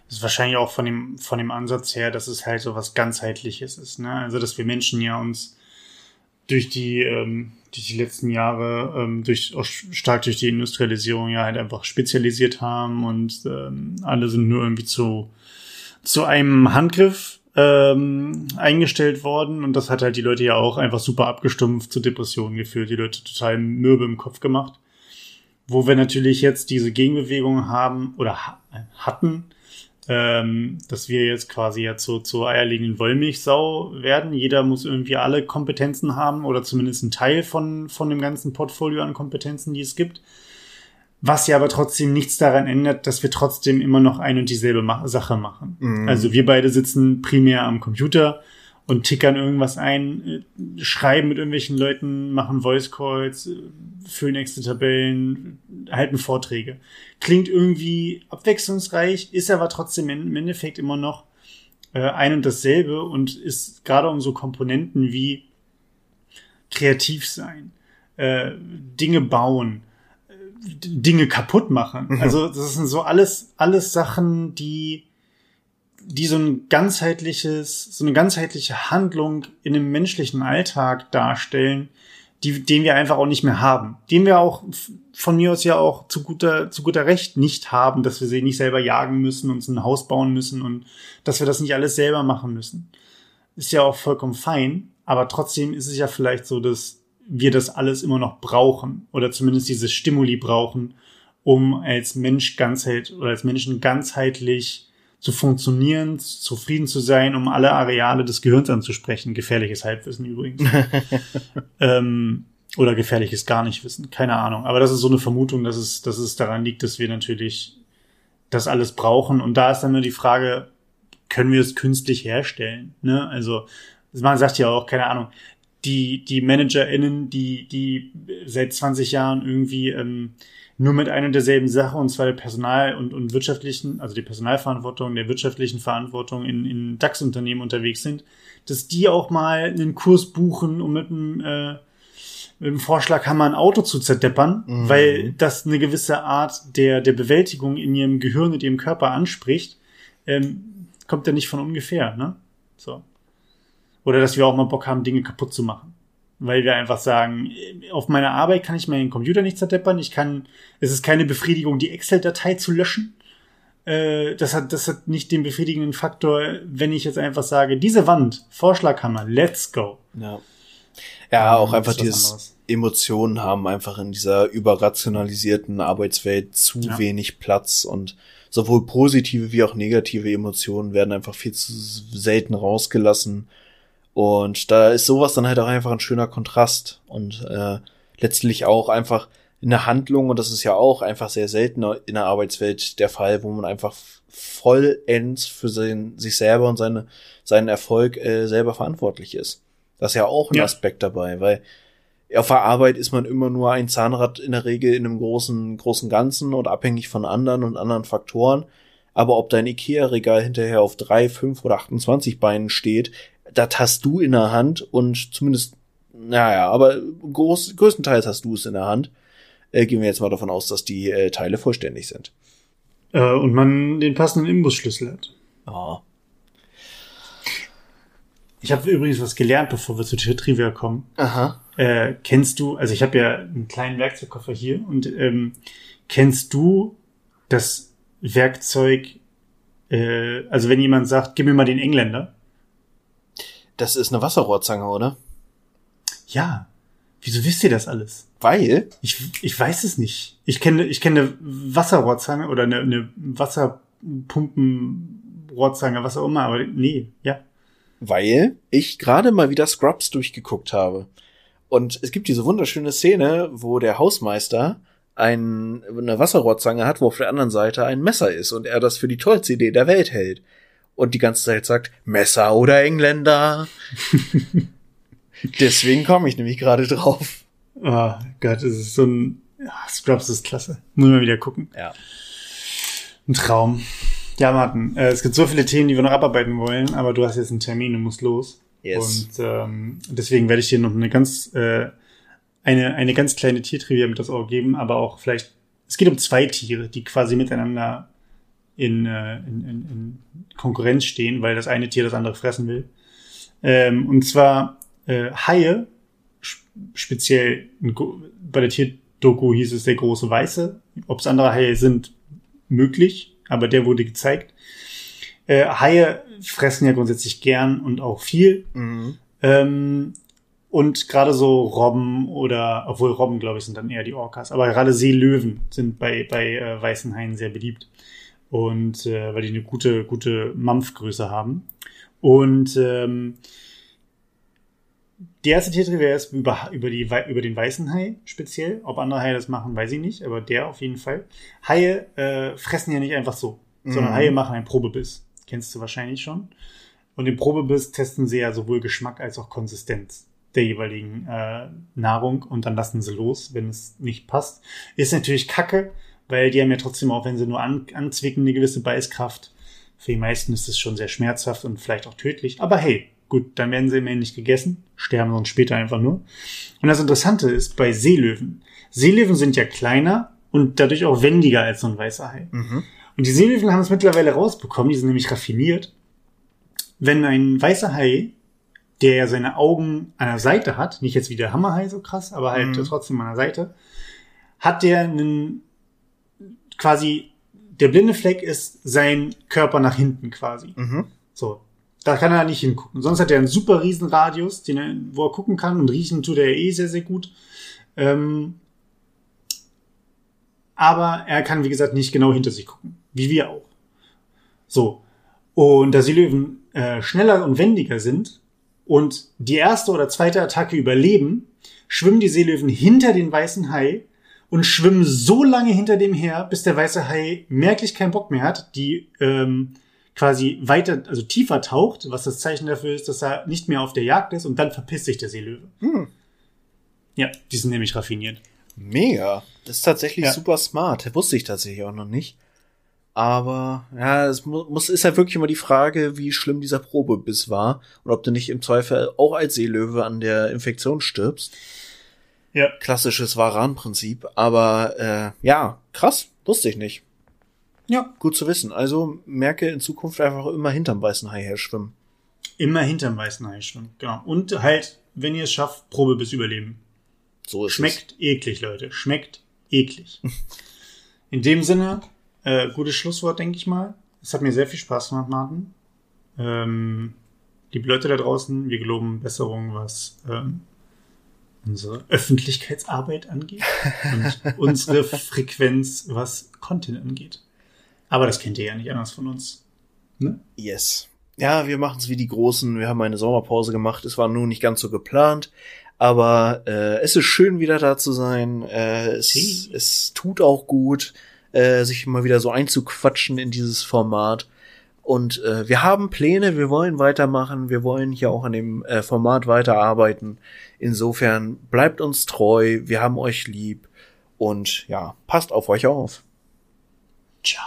Das ist wahrscheinlich auch von dem von dem Ansatz her, dass es halt so was ganzheitliches ist, ne? Also dass wir Menschen ja uns durch die, ähm, durch die letzten Jahre, ähm, durch, auch stark durch die Industrialisierung ja halt einfach spezialisiert haben und ähm, alle sind nur irgendwie zu, zu einem Handgriff ähm, eingestellt worden und das hat halt die Leute ja auch einfach super abgestumpft zu Depressionen geführt, die Leute total mürbe im Kopf gemacht. Wo wir natürlich jetzt diese Gegenbewegung haben oder hatten, ähm, dass wir jetzt quasi jetzt so zur eierlegenden Wollmilchsau werden. Jeder muss irgendwie alle Kompetenzen haben oder zumindest einen Teil von, von dem ganzen Portfolio an Kompetenzen, die es gibt. Was ja aber trotzdem nichts daran ändert, dass wir trotzdem immer noch ein und dieselbe Sache machen. Mhm. Also wir beide sitzen primär am Computer und tickern irgendwas ein, äh, schreiben mit irgendwelchen Leuten, machen Voice Calls, äh, füllen extra Tabellen, halten Vorträge. Klingt irgendwie abwechslungsreich, ist aber trotzdem im Endeffekt immer noch äh, ein und dasselbe und ist gerade um so Komponenten wie kreativ sein, Dinge bauen, Dinge kaputt machen. Mhm. Also das sind so alles, alles Sachen, die die so ein ganzheitliches, so eine ganzheitliche Handlung in dem menschlichen Alltag darstellen, die, den wir einfach auch nicht mehr haben. Den wir auch von mir aus ja auch zu guter, zu guter Recht nicht haben, dass wir sie nicht selber jagen müssen, uns ein Haus bauen müssen und dass wir das nicht alles selber machen müssen. Ist ja auch vollkommen fein, aber trotzdem ist es ja vielleicht so, dass wir das alles immer noch brauchen oder zumindest diese Stimuli brauchen, um als Mensch ganzheit oder als Menschen ganzheitlich zu funktionieren, zufrieden zu sein, um alle Areale des Gehirns anzusprechen. Gefährliches Halbwissen übrigens. [laughs] ähm, oder gefährliches gar nicht wissen. Keine Ahnung. Aber das ist so eine Vermutung, dass es, dass es daran liegt, dass wir natürlich das alles brauchen. Und da ist dann nur die Frage, können wir es künstlich herstellen? Ne? Also, man sagt ja auch, keine Ahnung, die, die ManagerInnen, die, die seit 20 Jahren irgendwie ähm, nur mit einer derselben Sache, und zwar der Personal- und, und wirtschaftlichen, also die Personalverantwortung, der wirtschaftlichen Verantwortung in, in DAX-Unternehmen unterwegs sind, dass die auch mal einen Kurs buchen, um mit einem, äh, mit dem Vorschlaghammer ein Auto zu zerdeppern, Mhm. weil das eine gewisse Art der, der Bewältigung in ihrem Gehirn und ihrem Körper anspricht, ähm, kommt ja nicht von ungefähr, ne? So. Oder dass wir auch mal Bock haben, Dinge kaputt zu machen. Weil wir einfach sagen, auf meiner Arbeit kann ich meinen Computer nicht zerdeppern, ich kann, es ist keine Befriedigung, die Excel-Datei zu löschen. Äh, das hat, das hat nicht den befriedigenden Faktor, wenn ich jetzt einfach sage, diese Wand, Vorschlaghammer, let's go. Ja. Ja, auch einfach dieses anderes. Emotionen haben einfach in dieser überrationalisierten Arbeitswelt zu Ja. wenig Platz und sowohl positive wie auch negative Emotionen werden einfach viel zu selten rausgelassen. Und da ist sowas dann halt auch einfach ein schöner Kontrast und äh, letztlich auch einfach in der Handlung, und das ist ja auch einfach sehr selten in der Arbeitswelt der Fall, wo man einfach vollends für sein, sich selber und seine, seinen Erfolg äh, selber verantwortlich ist. Das ist ja auch ein Ja. Aspekt dabei, weil auf der Arbeit ist man immer nur ein Zahnrad in der Regel in einem großen, großen Ganzen und abhängig von anderen und anderen Faktoren. Aber ob dein Ikea-Regal hinterher auf drei, fünf oder 28 Beinen steht, das hast du in der Hand und zumindest, naja, aber groß, größtenteils hast du es in der Hand. Äh, gehen wir jetzt mal davon aus, dass die äh, Teile vollständig sind. Äh, und man den passenden Imbusschlüssel hat. Ah. Ich habe übrigens was gelernt, bevor wir zu Tri- Trivia kommen. Aha. Äh, kennst du, also ich habe ja einen kleinen Werkzeugkoffer hier und ähm, kennst du das Werkzeug, äh, also wenn jemand sagt, gib mir mal den Engländer. Das ist eine Wasserrohrzange, oder? Ja. Wieso wisst ihr das alles? Weil, Ich, ich weiß es nicht. Ich kenne ich kenne eine Wasserrohrzange oder eine, eine Wasserpumpenrohrzange, was auch immer, aber nee, ja. weil ich gerade mal wieder Scrubs durchgeguckt habe. Und es gibt diese wunderschöne Szene, wo der Hausmeister ein, eine Wasserrohrzange hat, wo auf der anderen Seite ein Messer ist und er das für die tollste Idee der Welt hält. Und die ganze Zeit sagt, Messer oder Engländer. [laughs] Deswegen komme ich nämlich gerade drauf. Oh Gott, es ist so ein ja, Scrubs ist klasse. Muss mal wieder gucken. Ja. Ein Traum. Ja, Martin, äh, es gibt so viele Themen, die wir noch abarbeiten wollen, aber du hast jetzt einen Termin und musst los. Yes. Und ähm, deswegen werde ich dir noch eine ganz äh, eine eine ganz kleine Tiertrivia mit das Ohr geben, aber auch vielleicht es geht um zwei Tiere, die quasi miteinander in, äh, in, in, in Konkurrenz stehen, weil das eine Tier das andere fressen will. Ähm, und zwar äh, Haie, sp- speziell bei der Tierdoku hieß es der große Weiße. Ob es andere Haie sind, möglich, aber der wurde gezeigt. Äh, Haie fressen ja grundsätzlich gern und auch viel. Mhm. Ähm, und gerade so Robben oder, obwohl Robben, glaube ich, sind dann eher die Orcas, aber gerade Seelöwen sind bei, bei äh, weißen Haien sehr beliebt. Und äh, weil die eine gute, gute Mampfgröße haben. Und ähm, die erste Tiertrivia ist über, über, die, über den weißen Hai speziell. Ob andere Haie das machen, weiß ich nicht, aber der auf jeden Fall. Haie äh, fressen ja nicht einfach so, sondern Mhm. Haie machen einen Probebiss. Kennst du wahrscheinlich schon. Und im Probebiss testen sie ja sowohl Geschmack als auch Konsistenz der jeweiligen äh, Nahrung und dann lassen sie los, wenn es nicht passt. Ist natürlich kacke, weil die haben ja trotzdem auch, wenn sie nur an, anzwicken, eine gewisse Beißkraft. Für die meisten ist es schon sehr schmerzhaft und vielleicht auch tödlich. Aber hey, gut, dann werden sie immerhin nicht gegessen, sterben sonst später einfach nur. Und das Interessante ist bei Seelöwen. Seelöwen sind ja kleiner und dadurch auch wendiger als so ein weißer Hai. Mhm. Und die Seelöwen haben es mittlerweile rausbekommen, die sind nämlich raffiniert. Wenn ein weißer Hai, der ja seine Augen an der Seite hat, nicht jetzt wie der Hammerhai so krass, aber halt Mhm. trotzdem an der Seite, hat der einen quasi, der blinde Fleck ist sein Körper nach hinten quasi. Mhm. So. Da kann er nicht hingucken. Sonst hat er einen super riesen Radius, den er, wo er gucken kann und riechen tut er eh sehr, sehr gut. Ähm, aber er kann, wie gesagt, nicht genau hinter sich gucken. Wie wir auch. So. Und da Seelöwen äh, schneller und wendiger sind und die erste oder zweite Attacke überleben, schwimmen die Seelöwen hinter den weißen Hai und schwimmen so lange hinter dem her, bis der weiße Hai merklich keinen Bock mehr hat, die ähm, quasi weiter, also tiefer taucht, was das Zeichen dafür ist, dass er nicht mehr auf der Jagd ist und dann verpisst sich der Seelöwe. Hm. Ja, die sind nämlich raffiniert. Mega. Das ist tatsächlich Ja. super smart. Wusste ich tatsächlich auch noch nicht. Aber ja, es mu- muss ist ja wirklich immer die Frage, wie schlimm dieser Probebiss war und ob du nicht im Zweifel auch als Seelöwe an der Infektion stirbst. Ja. Klassisches Varan-Prinzip. Aber äh, ja, krass, wusste ich nicht. Ja. Gut zu wissen. Also merke in Zukunft einfach immer hinterm weißen Hai her schwimmen. Immer hinterm weißen Hai schwimmen. Genau. Und halt, wenn ihr es schafft, Probe bis Überleben. So ist Schmeckt eklig, Leute. Schmeckt eklig. [laughs] In dem Sinne, äh, gutes Schlusswort, denke ich mal. Es hat mir sehr viel Spaß gemacht, Martin. Ähm, liebe Leute da draußen, wir geloben Besserung, was ähm, unsere Öffentlichkeitsarbeit angeht und [laughs] unsere Frequenz, was Content angeht. Aber das kennt ihr ja nicht anders von uns. Ne? es. Yes. Ja, wir machen es wie die Großen. Wir haben eine Sommerpause gemacht. Es war nun nicht ganz so geplant. Aber äh, es ist schön, wieder da zu sein. Äh, es, Sie. es tut auch gut, äh, sich mal wieder so einzuquatschen in dieses Format. Und äh, wir haben Pläne, wir wollen weitermachen, wir wollen hier auch an dem äh, Format weiterarbeiten. Insofern bleibt uns treu, wir haben euch lieb und ja, passt auf euch auf. Ciao.